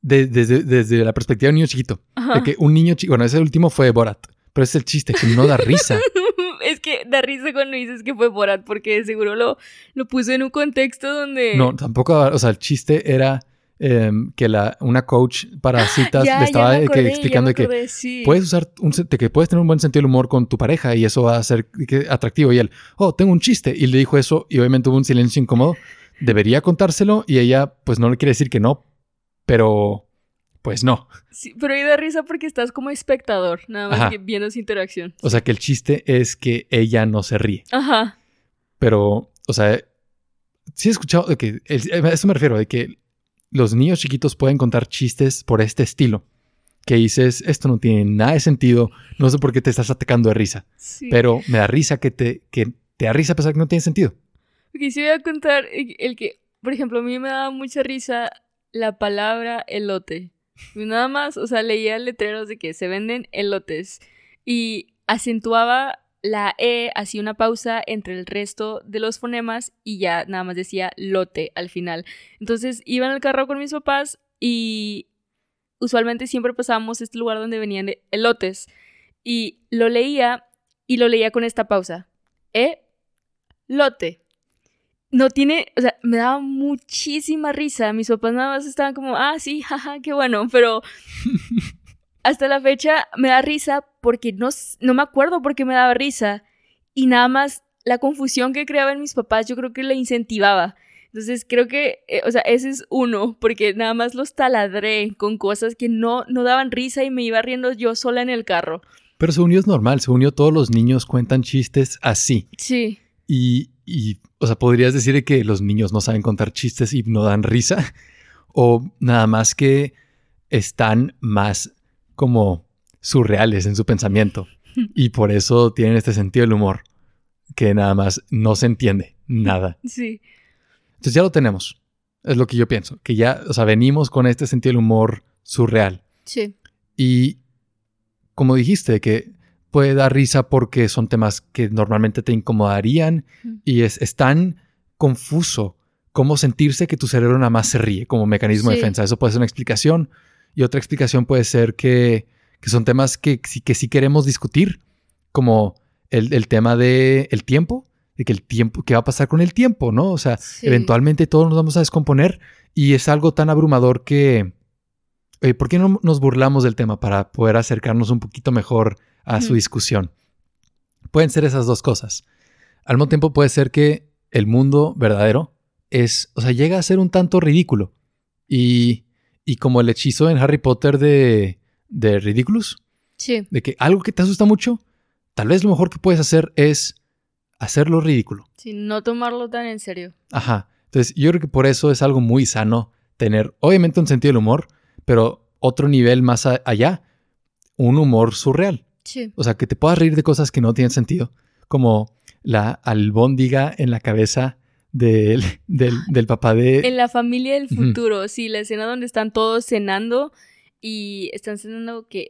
de- desde, desde la perspectiva de un niño chiquito. Ajá. De que un niño chico, bueno, ese último fue Borat, pero es el chiste que no da risa. que da risa cuando dices que fue Borat, porque de seguro lo, lo puso en un contexto donde. No, tampoco, o sea, el chiste era em, que la, una coach para citas Ya, le estaba que explicando que sí. puedes usar un, que puedes tener un buen sentido del humor con tu pareja y eso va a ser que- atractivo. Y él, oh, tengo un chiste. Y le dijo eso y obviamente hubo un silencio incómodo. Debería contárselo y ella, pues no le quiere decir que no, pero pues no. Sí, pero ahí da risa porque estás como espectador, nada más Ajá. que viendo su interacción. O sea que el chiste es que ella no se ríe. Ajá. Pero, o sea, sí he escuchado de que, el- a eso me refiero, de que los niños chiquitos pueden contar chistes por este estilo. Que dices, esto no tiene nada de sentido, no sé por qué te estás atacando de risa. Sí. pero me da risa que te, que te da risa a pesar que no tiene sentido. Ok, sí voy a contar el el que, por ejemplo, a mí me daba mucha risa la palabra elote. Nada más, o sea, leía letreros de que se venden elotes y acentuaba la E, hacía una pausa entre el resto de los fonemas y ya nada más decía lote al final. Entonces iba en el carro con mis papás y usualmente siempre pasábamos este lugar donde venían elotes y lo leía y lo leía con esta pausa. E, lote no tiene, o sea, me daba muchísima risa. Mis papás nada más estaban como, ah, sí, jaja, qué bueno, pero hasta la fecha me da risa porque no, no me acuerdo por qué me daba risa y nada más la confusión que creaba en mis papás yo creo que le incentivaba. Entonces creo que, eh, o sea, ese es uno, porque nada más los taladré con cosas que no, no daban risa y me iba riendo yo sola en el carro. Pero según yo es normal, según yo todos los niños cuentan chistes así. Sí, Y, y, o sea, podrías decir que los niños no saben contar chistes y no dan risa. O nada más que están más como surreales en su pensamiento. Y por eso tienen este sentido del humor, que nada más no se entiende nada. sí. Entonces ya lo tenemos. Es lo que yo pienso. Que ya, o sea, venimos con este sentido del humor surreal. Sí. Y como dijiste, que puede dar risa porque son temas que normalmente te incomodarían y es, es tan confuso cómo sentirse que tu cerebro nada más se ríe como mecanismo de defensa. Eso puede ser una explicación. Y otra explicación puede ser que, que son temas que, sí- que sí queremos discutir, como el, el tema del el tiempo, de que el tiempo, ¿qué va a pasar con el tiempo? ¿No? O sea, Sí. eventualmente todos nos vamos a descomponer y es algo tan abrumador que... oye, ¿Por qué no nos burlamos del tema para poder acercarnos un poquito mejor a su discusión? Pueden ser esas dos cosas. Al mismo tiempo puede ser que el mundo verdadero es, o sea, llega a ser un tanto ridículo. Y, y como el hechizo en Harry Potter de, de Ridiculous, Sí. de que algo que te asusta mucho, tal vez lo mejor que puedes hacer es hacerlo ridículo. Sí, no tomarlo tan en serio. Ajá. Entonces, yo creo que por eso es algo muy sano tener, obviamente, un sentido del humor, pero otro nivel más allá, un humor surreal. Sí. O sea, que te puedas reír de cosas que no tienen sentido, como la albóndiga en la cabeza del, del, del papá de... En la familia del futuro, sí, la escena donde están todos cenando y están cenando que...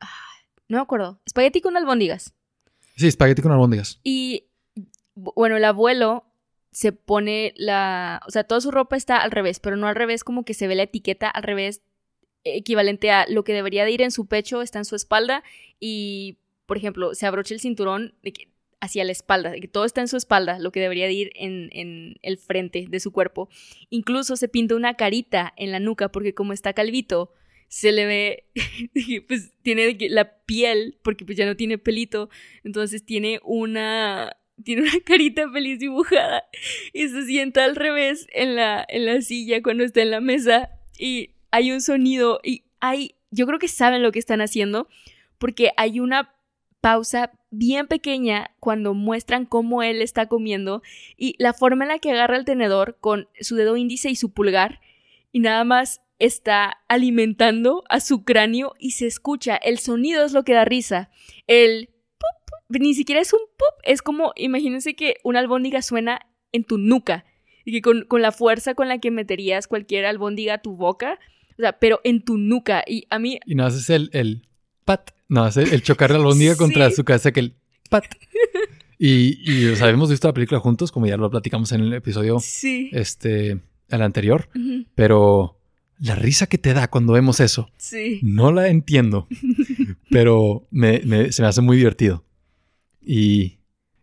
Ah, no me acuerdo. Espagueti con albóndigas. Sí, espagueti con albóndigas. Y bueno, el abuelo se pone la, o sea, toda su ropa está al revés, pero no al revés como que se ve la etiqueta al revés equivalente a lo que debería de ir en su pecho está en su espalda y, por ejemplo, se abrocha el cinturón hacia la espalda, que todo está en su espalda, lo que debería de ir en, en, el frente de su cuerpo. Incluso se pinta una carita en la nuca porque como está calvito, se le ve, pues tiene la piel, porque pues ya no tiene pelito, entonces tiene una tiene una carita feliz dibujada y se sienta al revés en la, en la silla cuando está en la mesa y hay un sonido y hay, yo creo que saben lo que están haciendo porque hay una pausa bien pequeña cuando muestran cómo él está comiendo y la forma en la que agarra el tenedor con su dedo índice y su pulgar y nada más está alimentando a su cráneo y se escucha, el sonido es lo que da risa, el ni siquiera es un pop, es como, imagínense que una albóndiga suena en tu nuca y que con, la fuerza con la que meterías cualquier albóndiga a tu boca, o sea, pero en tu nuca y a mí... Y no haces el, el pat, no haces el chocar la albóndiga contra su cabeza que el pat. Y, y o sea, hemos visto la película juntos, como ya lo platicamos en el episodio sí. este, el anterior, pero la risa que te da cuando vemos eso, sí. no la entiendo, pero me, se me hace muy divertido. Y,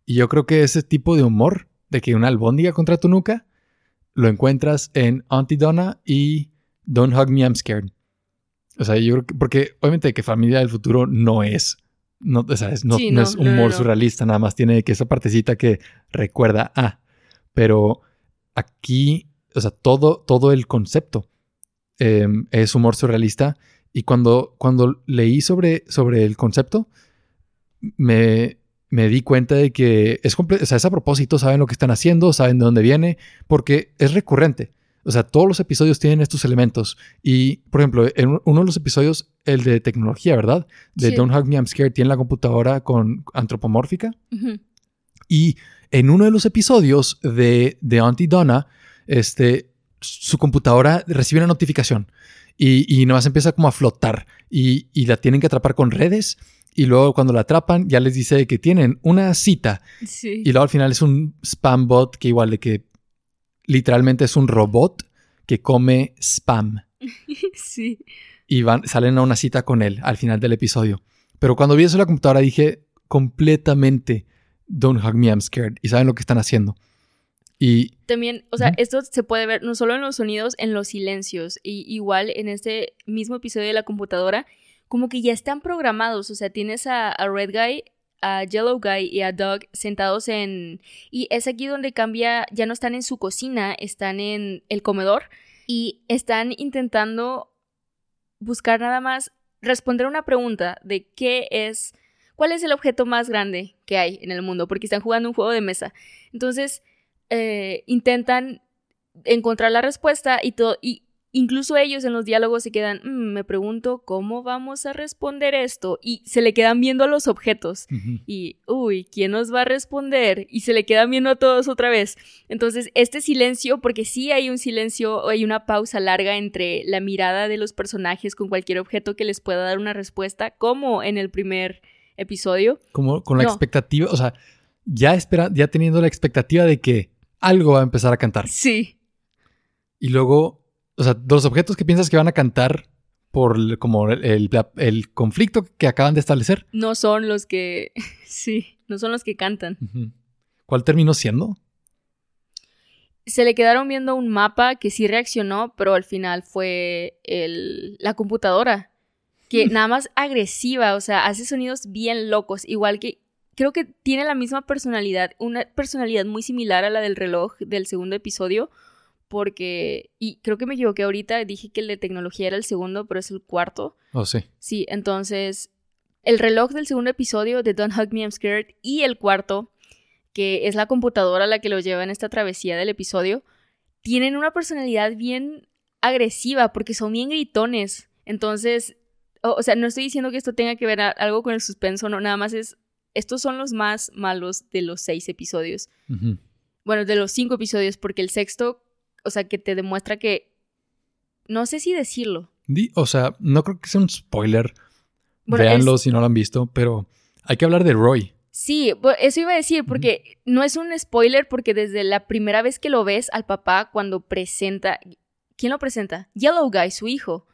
yo creo que ese tipo de humor, de que una albóndiga contra tu nuca, lo encuentras en Auntie Donna y Don't Hug Me, I'm Scared. O sea, yo creo que, porque obviamente que Familia del Futuro no es, no, o sea, no, es humor surrealista, nada más tiene que esa partecita que recuerda a, pero aquí, o sea, todo, todo el concepto em, es humor surrealista y cuando, cuando leí sobre, sobre el concepto, me, me di cuenta de que es, o sea, es a propósito, saben lo que están haciendo, saben de dónde viene, porque es recurrente. O sea, todos los episodios tienen estos elementos. Y, por ejemplo, en uno de los episodios, el de tecnología, ¿verdad? De Don't Hug Me, I'm Scared, tiene la computadora con antropomórfica. Y en uno de los episodios de, de Auntie Donna, este, su computadora recibe una notificación y, y nomás empieza como a flotar y, y la tienen que atrapar con redes y luego cuando la atrapan ya les dice que tienen una cita. Sí. Y luego al final es un spam bot que igual de que literalmente es un robot que come spam. sí. Y van, salen a una cita con él al final del episodio. Pero cuando vi eso en la computadora dije completamente Don't hug me, I'm scared. Y saben lo que están haciendo. Y también, o sea, esto se puede ver no solo en los sonidos, en los silencios. Y igual en este mismo episodio de la computadora, como que ya están programados, o sea, tienes a, Red Guy, a Yellow Guy y a Dog sentados en... Y es aquí donde cambia, ya no están en su cocina, están en el comedor y están intentando buscar nada más responder una pregunta de qué es, cuál es el objeto más grande que hay en el mundo, porque están jugando un juego de mesa. Entonces, eh, intentan encontrar la respuesta y todo, y Incluso ellos en los diálogos se quedan, mm, me pregunto cómo vamos a responder esto y se le quedan viendo a los objetos y, uy, ¿quién nos va a responder? Y se le quedan viendo a todos otra vez. Entonces, este silencio, porque sí hay un silencio, hay una pausa larga entre la mirada de los personajes con cualquier objeto que les pueda dar una respuesta, como en el primer episodio. Como con la expectativa, o sea, ya, espera, ya teniendo la expectativa de que algo va a empezar a cantar. Sí. Y luego o sea, los objetos que piensas que van a cantar por como el, conflicto que acaban de establecer. No son los que, sí, no son los que cantan. ¿Cuál terminó siendo? Se le quedaron viendo un mapa que sí reaccionó, pero al final fue el, la computadora, que nada más agresiva, o sea, hace sonidos bien locos, igual que creo que tiene la misma personalidad, una personalidad muy similar a la del reloj del segundo episodio, porque, y creo que me equivoqué ahorita, dije que el de tecnología era el segundo, pero es el cuarto. Oh, sí. Sí, entonces, el reloj del segundo episodio de Don't Hug Me, I'm Scared y el cuarto, que es la computadora la que lo lleva en esta travesía del episodio, tienen una personalidad bien agresiva porque son bien gritones. Entonces, o, sea, no estoy diciendo que esto tenga que ver algo con el suspenso, no, nada más es, estos son los más malos de los seis episodios. Bueno, de los cinco episodios, porque el sexto, o sea, que te demuestra que, no sé si decirlo. o sea, no creo que sea un spoiler. Véanlo si no lo han visto, pero hay que hablar de Roy. Sí, eso iba a decir, porque no es un spoiler, porque desde la primera vez que lo ves al papá, cuando presenta. ¿Quién lo presenta? Yellow Guy, su hijo.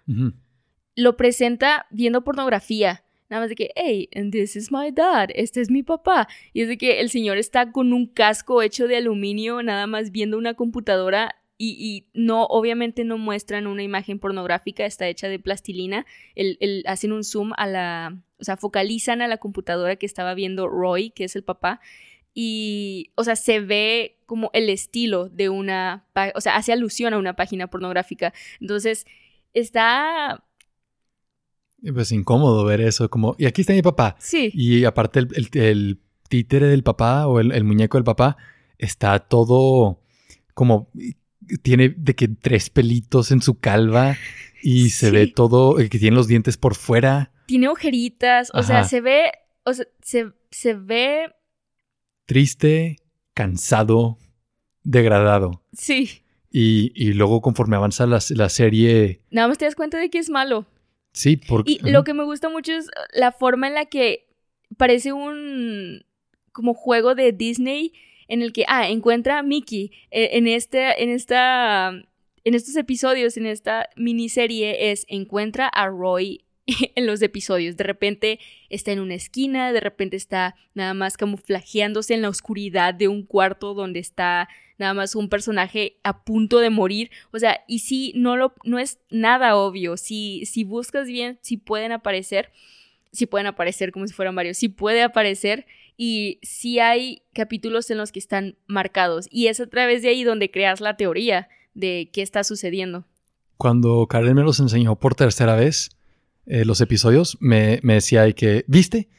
Lo presenta viendo pornografía. Nada más de que, hey, and this is my dad, este es mi papá. Y es de que el señor está con un casco hecho de aluminio, nada más viendo una computadora y, no, obviamente no muestran una imagen pornográfica, está hecha de plastilina. El, hacen un zoom a la, o sea, focalizan a la computadora que estaba viendo Roy, que es el papá. Y, o sea, se ve como el estilo de una, o sea, hace alusión a una página pornográfica. Entonces, está pues incómodo ver eso, como, y aquí está mi papá. Sí. Y aparte el, el, títere del papá o el, muñeco del papá está todo como tiene de que tres pelitos en su calva y se ve todo, el que tiene los dientes por fuera. Tiene ojeritas, o sea, se ve, o sea, se, ve... Triste, cansado, degradado. Sí. Y, y luego conforme avanza la, la, serie... Nada más te das cuenta de que es malo. Sí, porque... Y lo que me gusta mucho es la forma en la que parece un como juego de Disney en el que, ah, encuentra a Mickey eh, en, este, en esta, en estos episodios, en esta miniserie, es encuentra a Roy en los episodios. De repente está en una esquina, de repente está nada más camuflajeándose en la oscuridad de un cuarto donde está nada más un personaje a punto de morir. O sea, y si no lo no es nada obvio. Si, si buscas bien, si pueden aparecer. Si pueden aparecer como si fueran varios. Si puede aparecer y sí hay capítulos en los que están marcados y es a través de ahí donde creas la teoría de qué está sucediendo. Cuando Karen me los enseñó por tercera vez, eh, los episodios, me, me decía que, ¿viste?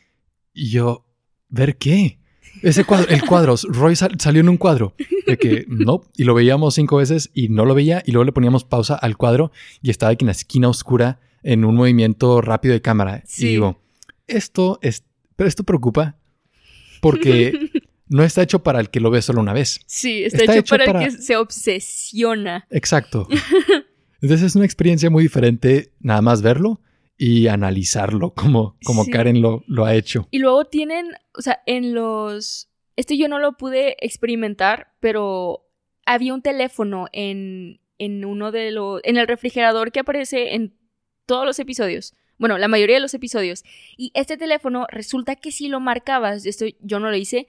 Y yo, ¿ver qué? Ese cuadro, el cuadro, Roy salió en un cuadro. De que no, y lo veíamos cinco veces y no lo veía, y luego le poníamos pausa al cuadro y estaba aquí en la esquina oscura en un movimiento rápido de cámara. Y digo, esto es, pero esto preocupa porque no está hecho para el que lo ve solo una vez. Sí, está, hecho, para, el que se obsesiona. Exacto. Entonces es una experiencia muy diferente nada más verlo y analizarlo como, como Karen lo, lo ha hecho. Y luego tienen, o sea, en los... Esto yo no lo pude experimentar, pero había un teléfono en, en uno de los... en el refrigerador que aparece en todos los episodios bueno, la mayoría de los episodios. Y este teléfono resulta que si lo marcabas, esto yo no lo hice,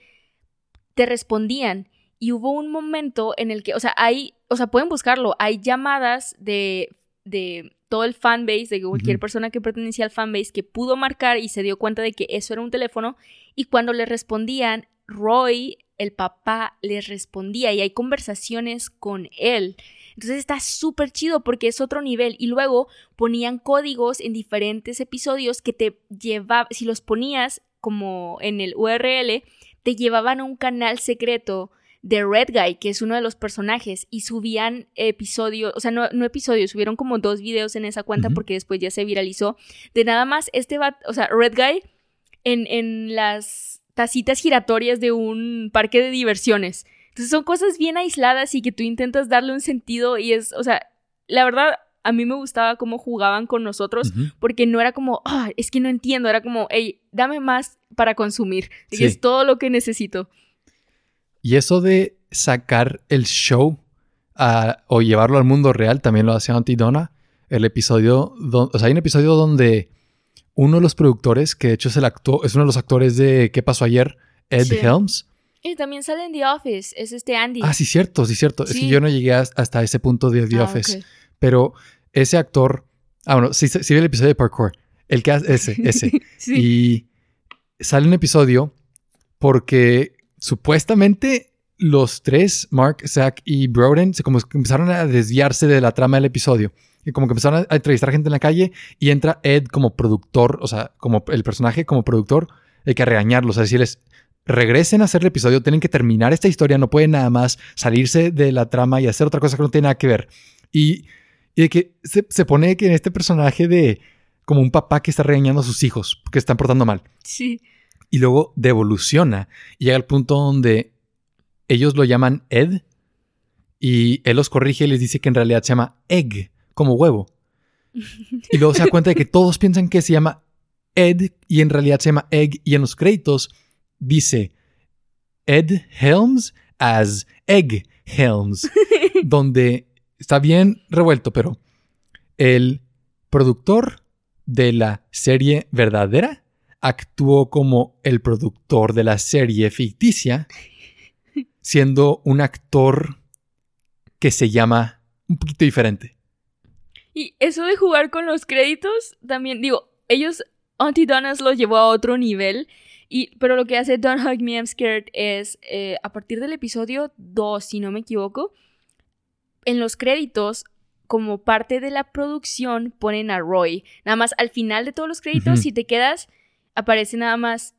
te respondían. Y hubo un momento en el que, o sea, hay, o sea, pueden buscarlo, hay llamadas de, de todo el fanbase, de cualquier persona que pertenecía al fanbase que pudo marcar y se dio cuenta de que eso era un teléfono. Y cuando le respondían, Roy, el papá, les respondía y hay conversaciones con él. Entonces está súper chido porque es otro nivel. Y luego ponían códigos en diferentes episodios que te llevaban, si los ponías como en el URL, te llevaban a un canal secreto de Red Guy, que es uno de los personajes, y subían episodios, o sea, no, episodios, subieron como dos videos en esa cuenta porque después ya se viralizó, de nada más este va, o sea, Red Guy en, en las tacitas giratorias de un parque de diversiones. Entonces son cosas bien aisladas y que tú intentas darle un sentido y es, o sea, la verdad, a mí me gustaba cómo jugaban con nosotros porque no era como, ah, es que no entiendo, era como, hey, dame más para consumir. Y es todo lo que necesito. Y eso de sacar el show o llevarlo al mundo real también lo hace Antidona. El episodio, o sea, hay un episodio donde uno de los productores, que de hecho es, el actor, es uno de los actores de ¿Qué pasó ayer? Ed Helms, y también sale en The Office, es este Andy. Ah, sí, cierto, sí, cierto. Es que yo no llegué hasta ese punto de The ah, Office. Pero ese actor. Ah, bueno, sí, sí, ve el episodio de Parkour. El que hace ese, ese. sí. Y sale un episodio porque supuestamente los tres, Mark, Zach y Broden, se como empezaron a desviarse de la trama del episodio. Y como que empezaron a entrevistar gente en la calle y entra Ed como productor, o sea, como el personaje como productor, hay que regañarlos, a decirles, regresen a hacer el episodio, tienen que terminar esta historia, no pueden nada más salirse de la trama y hacer otra cosa que no tiene nada que ver. Y, y de que se, se pone que en este personaje de como un papá que está regañando a sus hijos porque están portando mal. Sí. Y luego devoluciona y llega al punto donde ellos lo llaman Ed y él los corrige y les dice que en realidad se llama Egg, como huevo. Y luego se da cuenta de que todos piensan que se llama Ed y en realidad se llama Egg y en los créditos dice Ed Helms as Egg Helms, donde está bien revuelto, pero el productor de la serie verdadera actuó como el productor de la serie ficticia, siendo un actor que se llama un poquito diferente. Y eso de jugar con los créditos, también digo, ellos, Auntie Donna's lo llevó a otro nivel. Y, pero lo que hace Don't Hug Me, I'm Scared es, eh, a partir del episodio 2, si no me equivoco, en los créditos, como parte de la producción, ponen a Roy. Nada más al final de todos los créditos, si te quedas, aparece nada más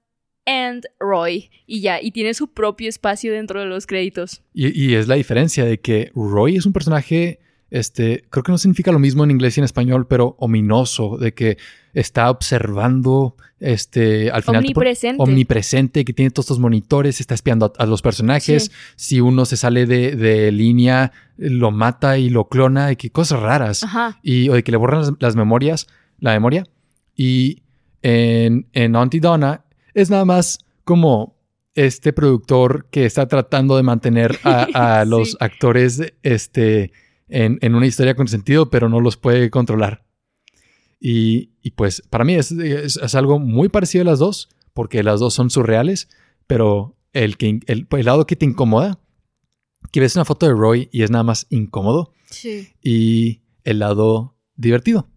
and Roy y ya, y tiene su propio espacio dentro de los créditos. Y, y, es la diferencia de que Roy es un personaje, este, creo que no significa lo mismo en inglés y en español, pero ominoso, de que está observando, este, al final... Omnipresente. Omnipresente, que tiene todos estos monitores, está espiando a, a los personajes. Sí. Si uno se sale de, de, línea, lo mata y lo clona, y que cosas raras. Ajá. Y o de que le borran las, las memorias, la memoria. Y en, en Auntie Donna es nada más como este productor que está tratando de mantener a, a los actores este, en, en, una historia con sentido, pero no los puede controlar. Y, y pues para mí es, es, es, algo muy parecido a las dos, porque las dos son surreales, pero el, que, el, el lado que te incomoda, que ves una foto de Roy y es nada más incómodo, sí. y el lado divertido,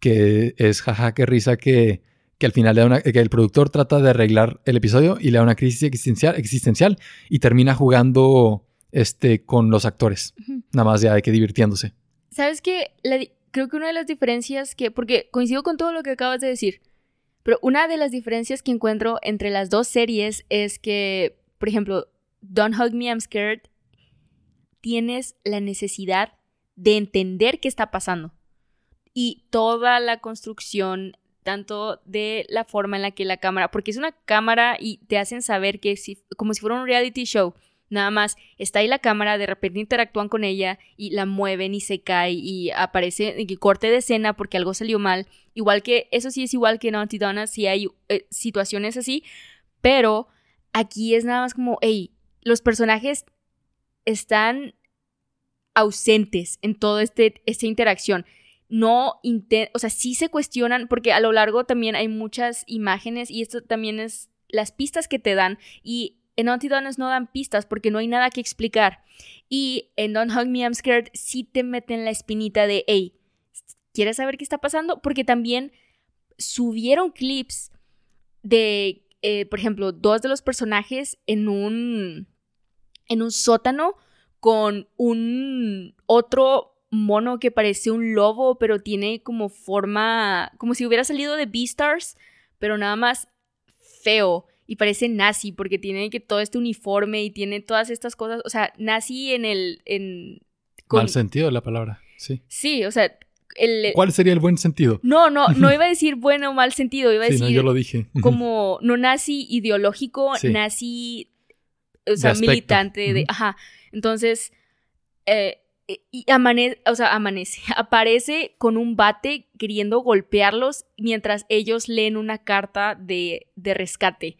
que es jaja, qué risa que que al final le da una, que el productor trata de arreglar el episodio y le da una crisis existencial, existencial y termina jugando este, con los actores. Uh -huh. Nada más ya de que divirtiéndose. ¿Sabes qué? creo que una de las diferencias que, porque coincido con todo lo que acabas de decir, pero una de las diferencias que encuentro entre las dos series es que, por ejemplo, Don't Hug Me, I'm Scared, tienes la necesidad de entender qué está pasando. Y toda la construcción tanto de la forma en la que la cámara, porque es una cámara y te hacen saber que si, como si fuera un reality show, nada más está ahí la cámara, de repente interactúan con ella y la mueven y se cae y aparece y corte de escena porque algo salió mal, igual que eso sí es igual que en Auntie Donna, sí hay eh, situaciones así, pero aquí es nada más como, hey, los personajes están ausentes en toda este, esta interacción. No o sea, sí se cuestionan, porque a lo largo también hay muchas imágenes y esto también es las pistas que te dan y en Antidones no dan pistas porque no hay nada que explicar. Y en Don't Hug Me, I'm Scared sí te meten la espinita de, hey, ¿quieres saber qué está pasando? Porque también subieron clips de, eh, por ejemplo, dos de los personajes en un, en un sótano con un otro mono que parece un lobo, pero tiene como forma, como si hubiera salido de Beastars, pero nada más feo y parece nazi porque tiene que todo este uniforme y tiene todas estas cosas, o sea, nazi en el... En, con... Mal sentido de la palabra, sí. Sí, o sea... El, ¿Cuál sería el buen sentido? No, no, no iba a decir bueno o mal sentido, iba a sí, decir... No, yo lo dije. Como no nazi ideológico, sí. nazi, o sea, de militante, uh -huh. de... Ajá, entonces... Eh, y amanece, o sea, amanece, aparece con un bate queriendo golpearlos mientras ellos leen una carta de, de rescate.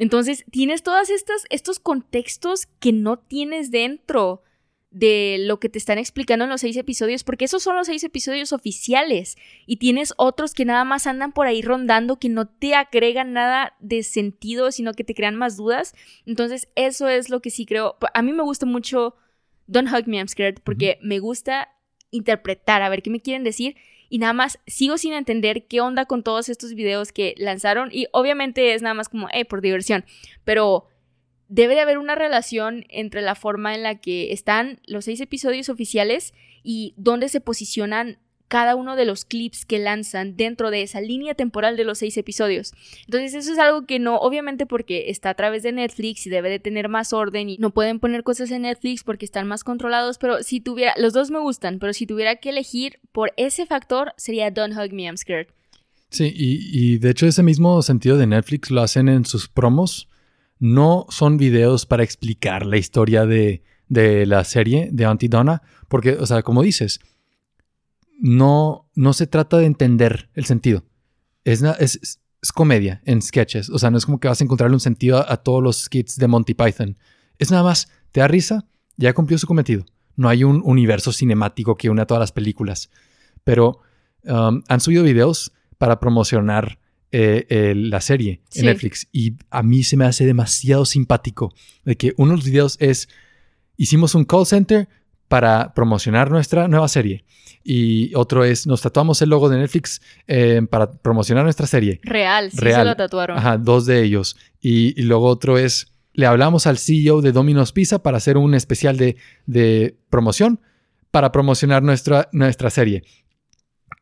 Entonces, tienes todos estos, estos contextos que no tienes dentro de lo que te están explicando en los seis episodios, porque esos son los seis episodios oficiales y tienes otros que nada más andan por ahí rondando, que no te agregan nada de sentido, sino que te crean más dudas. Entonces, eso es lo que sí creo. A mí me gusta mucho Don't Hug Me, I'm Scared, porque uh -huh. me gusta interpretar, a ver qué me quieren decir. Y nada más sigo sin entender qué onda con todos estos videos que lanzaron. Y obviamente es nada más como, eh, por diversión. Pero debe de haber una relación entre la forma en la que están los seis episodios oficiales y dónde se posicionan cada uno de los clips que lanzan dentro de esa línea temporal de los seis episodios. Entonces eso es algo que no, obviamente porque está a través de Netflix y debe de tener más orden y no pueden poner cosas en Netflix porque están más controlados, pero si tuviera, los dos me gustan, pero si tuviera que elegir por ese factor sería Don't Hug Me, I'm Scared. Sí, y, de hecho ese mismo sentido de Netflix lo hacen en sus promos. No son videos para explicar la historia de, de la serie de Auntie Donna, porque, o sea, como dices, no, no se trata de entender el sentido. Es, es, es, comedia en sketches. O sea, no es como que vas a encontrarle un sentido a, todos los skits de Monty Python. Es nada más, te da risa, ya cumplió su cometido. No hay un universo cinemático que une a todas las películas. Pero um, han subido videos para promocionar eh, la serie en Netflix. Y a mí se me hace demasiado simpático de que uno de los videos es, hicimos un call center para promocionar nuestra nueva serie y otro es, nos tatuamos el logo de Netflix eh, para promocionar nuestra serie. Real, sí se lo tatuaron. Ajá, dos de ellos. Y, luego otro es, le hablamos al CEO de Domino's Pizza para hacer un especial de, promoción para promocionar nuestra, nuestra serie.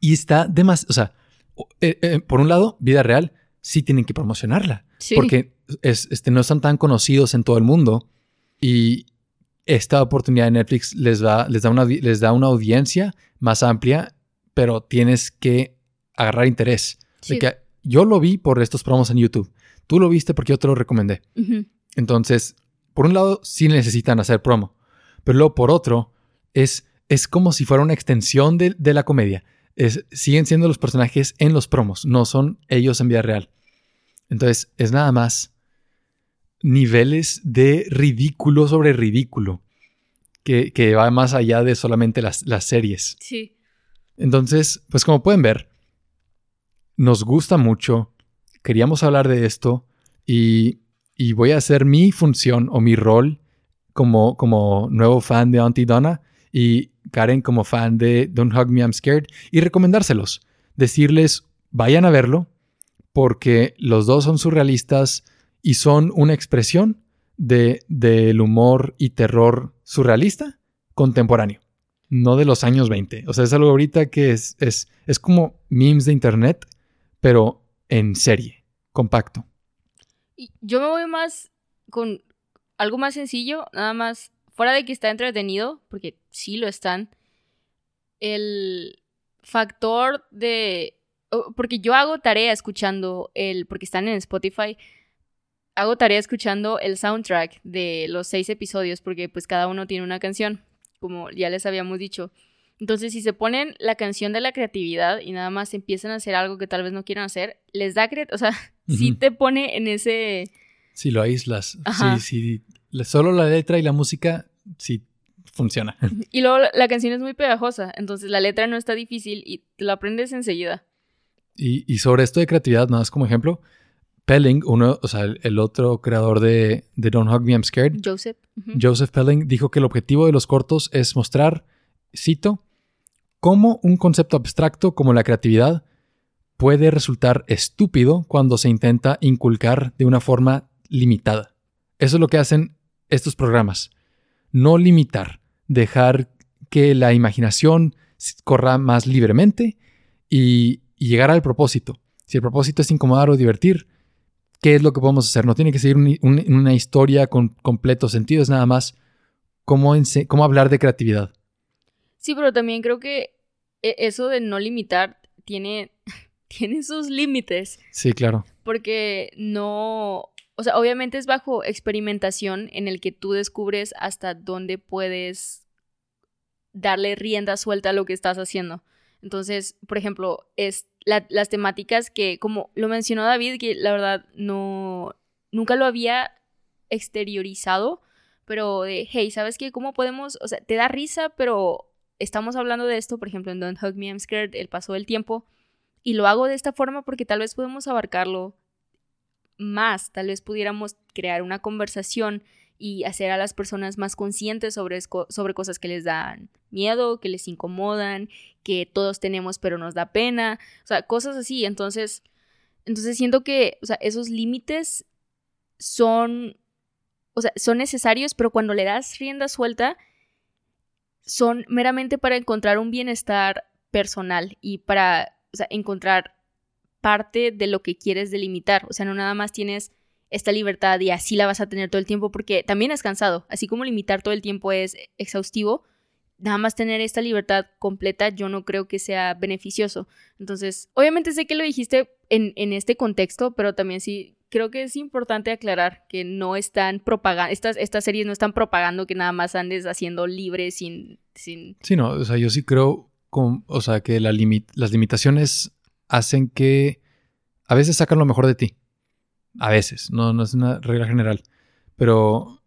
Y está demasiado, o sea, eh, eh, por un lado, vida real, sí tienen que promocionarla. Porque este, no están tan conocidos en todo el mundo. Y, esta oportunidad de Netflix les, da, les, da una, les da una audiencia más amplia, pero tienes que agarrar interés. que yo lo vi por estos promos en YouTube. Tú lo viste porque yo te lo recomendé. Entonces, por un lado, sí necesitan hacer promo, pero luego por otro, es, es como si fuera una extensión de, de la comedia. Es, siguen siendo los personajes en los promos, no son ellos en vida real. Entonces, es nada más niveles de ridículo sobre ridículo que, va más allá de solamente las, las series. Sí. Entonces, pues como pueden ver, nos gusta mucho, queríamos hablar de esto y, y voy a hacer mi función o mi rol como, como nuevo fan de Auntie Donna y Karen como fan de Don't Hug Me, I'm Scared y recomendárselos. Decirles, vayan a verlo porque los dos son surrealistas y son una expresión de, del humor y terror surrealista contemporáneo, no de los años 20. O sea, es algo ahorita que es, es, es como memes de internet, pero en serie, compacto. Yo me voy más con algo más sencillo, nada más, fuera de que está entretenido, porque sí lo están, el factor de... Porque yo hago tarea escuchando el, porque están en Spotify, hago tarea escuchando el soundtrack de los seis episodios porque pues cada uno tiene una canción, como ya les habíamos dicho. Entonces, si se ponen la canción de la creatividad y nada más empiezan a hacer algo que tal vez no quieran hacer, les da creatividad, o sea, sí te pone en ese... Si lo aíslas, sí, sí, solo la letra y la música, sí funciona. Y luego la, canción es muy pegajosa, entonces la letra no está difícil y te la aprendes enseguida. Y, y sobre esto de creatividad, nada más como ejemplo, Pelling, uno, o sea, el, otro creador de, Don't Hug Me, I'm Scared, Joseph. Joseph Pelling, dijo que el objetivo de los cortos es mostrar, cito, cómo un concepto abstracto como la creatividad puede resultar estúpido cuando se intenta inculcar de una forma limitada. Eso es lo que hacen estos programas. No limitar, dejar que la imaginación corra más libremente y, y llegar al propósito. Si el propósito es incomodar o divertir, qué es lo que podemos hacer. No tiene que ser una historia con completo sentido, es nada más cómo, cómo hablar de creatividad. Sí, pero también creo que e, eso de no limitar tiene, tiene sus límites. Sí, claro. Porque no, o sea, obviamente es bajo experimentación en el que tú descubres hasta dónde puedes darle rienda suelta a lo que estás haciendo. Entonces, por ejemplo, es las temáticas que, como lo mencionó David, que la verdad no, nunca lo había exteriorizado, pero de, hey, ¿sabes qué? ¿Cómo podemos? O sea, te da risa, pero estamos hablando de esto, por ejemplo, en Don't Hug Me, I'm Scared, el paso del tiempo, y lo hago de esta forma porque tal vez podemos abarcarlo más, tal vez pudiéramos crear una conversación y hacer a las personas más conscientes sobre, sobre cosas que les dan miedo, que les incomodan, que todos tenemos pero nos da pena, o sea, cosas así. Entonces, entonces siento que, o sea, esos límites son, o sea, son necesarios, pero cuando le das rienda suelta, son meramente para encontrar un bienestar personal y para encontrar parte de lo que quieres delimitar. O sea, no nada más tienes esta libertad y así la vas a tener todo el tiempo porque también es cansado. Así como limitar todo el tiempo es exhaustivo, nada más tener esta libertad completa yo no creo que sea beneficioso. Entonces, obviamente sé que lo dijiste en, en este contexto, pero también sí creo que es importante aclarar que no están propagando, estas, estas series no están propagando que nada más andes haciendo libre sin, sin... Sí, no, o sea, yo sí creo, con, o sea, que la las limitaciones hacen que a veces sacan lo mejor de ti. A veces, no, no es una regla general. Pero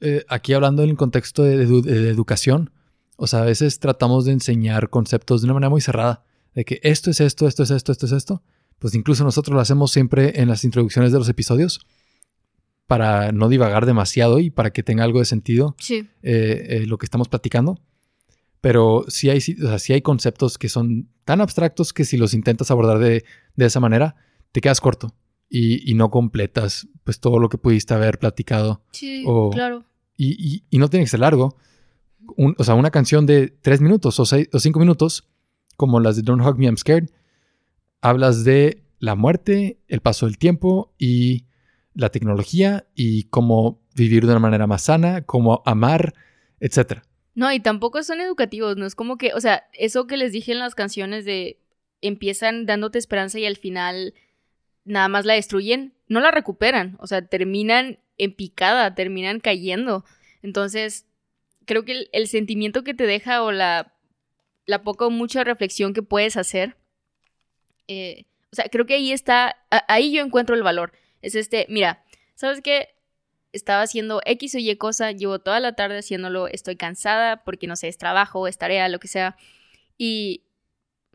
eh, aquí hablando en el contexto de, educación, o sea, a veces tratamos de enseñar conceptos de una manera muy cerrada, de que esto es esto, esto es esto, esto es esto. Pues incluso nosotros lo hacemos siempre en las introducciones de los episodios para no divagar demasiado y para que tenga algo de sentido sí. Eh, eh, lo que estamos platicando. Pero sí hay, o sea, hay conceptos que son tan abstractos que si los intentas abordar de, de esa manera, te quedas corto y, no completas pues todo lo que pudiste haber platicado. Sí, claro. Y, no tiene que ser largo. o sea, una canción de tres minutos o, seis, o cinco minutos, como las de Don't Hug Me, I'm Scared, hablas de la muerte, el paso del tiempo y la tecnología y cómo vivir de una manera más sana, cómo amar, etc. No, y tampoco son educativos, no es como que, o sea, eso que les dije en las canciones de empiezan dándote esperanza y al final nada más la destruyen, no la recuperan, o sea, terminan en picada, terminan cayendo. Entonces, creo que el, sentimiento que te deja o la, la poca o mucha reflexión que puedes hacer, eh, o sea, creo que ahí está, ahí yo encuentro el valor. Es este, mira, ¿sabes qué? Estaba haciendo X o Y cosa, llevo toda la tarde haciéndolo, estoy cansada porque no sé, es trabajo, es tarea, lo que sea. Y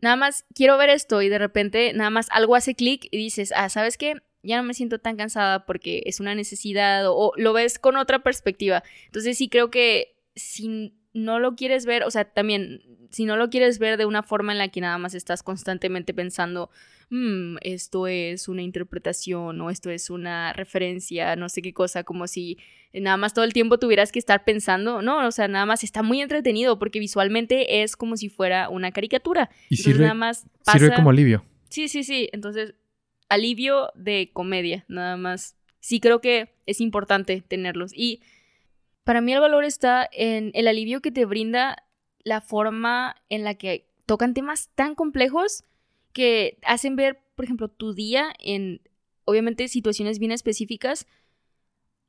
nada más quiero ver esto y de repente nada más algo hace clic y dices, ah, ¿sabes qué? Ya no me siento tan cansada porque es una necesidad o, lo ves con otra perspectiva. Entonces sí creo que si no lo quieres ver, o sea, también si no lo quieres ver de una forma en la que nada más estás constantemente pensando, mm, esto es una interpretación o esto es una referencia, no sé qué cosa, como si nada más todo el tiempo tuvieras que estar pensando, no, o sea, nada más está muy entretenido porque visualmente es como si fuera una caricatura. Y sirve, nada más sirve como alivio. Sí, sí, sí, entonces alivio de comedia, nada más. Sí creo que es importante tenerlos y para mí el valor está en el alivio que te brinda la forma en la que tocan temas tan complejos que hacen ver, por ejemplo, tu día en, obviamente, situaciones bien específicas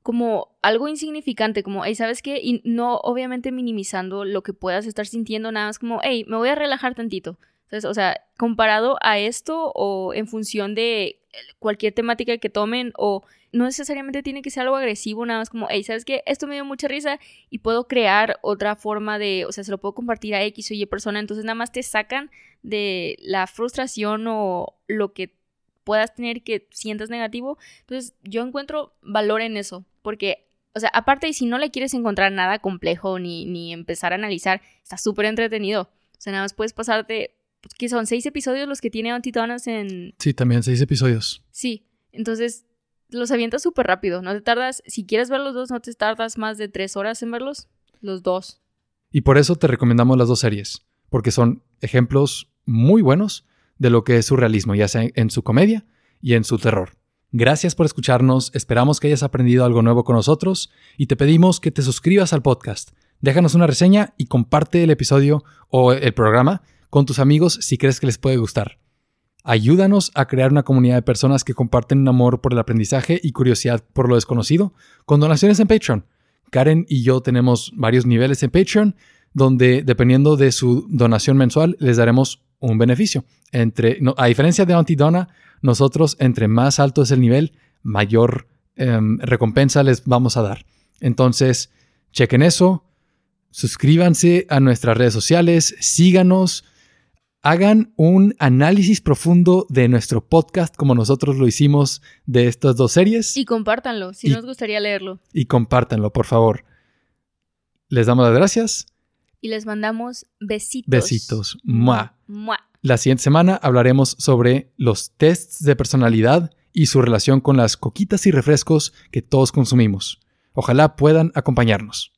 como algo insignificante, como, hey, ¿sabes qué? Y no, obviamente, minimizando lo que puedas estar sintiendo, nada más como, hey, me voy a relajar tantito. Entonces, o sea, comparado a esto o en función de cualquier temática que tomen o no necesariamente tiene que ser algo agresivo, nada más como, hey, ¿sabes qué? Esto me dio mucha risa y puedo crear otra forma de, o sea, se lo puedo compartir a X o Y persona, entonces nada más te sacan de la frustración o lo que puedas tener que sientas negativo. Entonces yo encuentro valor en eso, porque, o sea, aparte, si no le quieres encontrar nada complejo ni, ni empezar a analizar, está súper entretenido. O sea, nada más puedes pasarte, que son seis episodios los que tiene Antitonas en... Sí, también seis episodios. Sí, entonces los avientas súper rápido. No te tardas, si quieres ver los dos, no te tardas más de tres horas en verlos. Los dos. Y por eso te recomendamos las dos series, porque son ejemplos muy buenos de lo que es surrealismo, ya sea en su comedia y en su terror. Gracias por escucharnos, esperamos que hayas aprendido algo nuevo con nosotros y te pedimos que te suscribas al podcast. Déjanos una reseña y comparte el episodio o el programa con tus amigos si crees que les puede gustar. Ayúdanos a crear una comunidad de personas que comparten un amor por el aprendizaje y curiosidad por lo desconocido con donaciones en Patreon. Karen y yo tenemos varios niveles en Patreon donde dependiendo de su donación mensual les daremos un beneficio. Entre, a diferencia de Antidona, nosotros entre más alto es el nivel, mayor em, recompensa les vamos a dar. Entonces, chequen eso, suscríbanse a nuestras redes sociales, síganos hagan un análisis profundo de nuestro podcast como nosotros lo hicimos de estas dos series. Y compártanlo, si nos gustaría leerlo. Y compártanlo, por favor. Les damos las gracias. Y les mandamos besitos. Besitos. La siguiente semana hablaremos sobre los tests de personalidad y su relación con las coquitas y refrescos que todos consumimos. Ojalá puedan acompañarnos.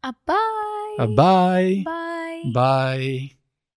bye. bye. Bye. Bye.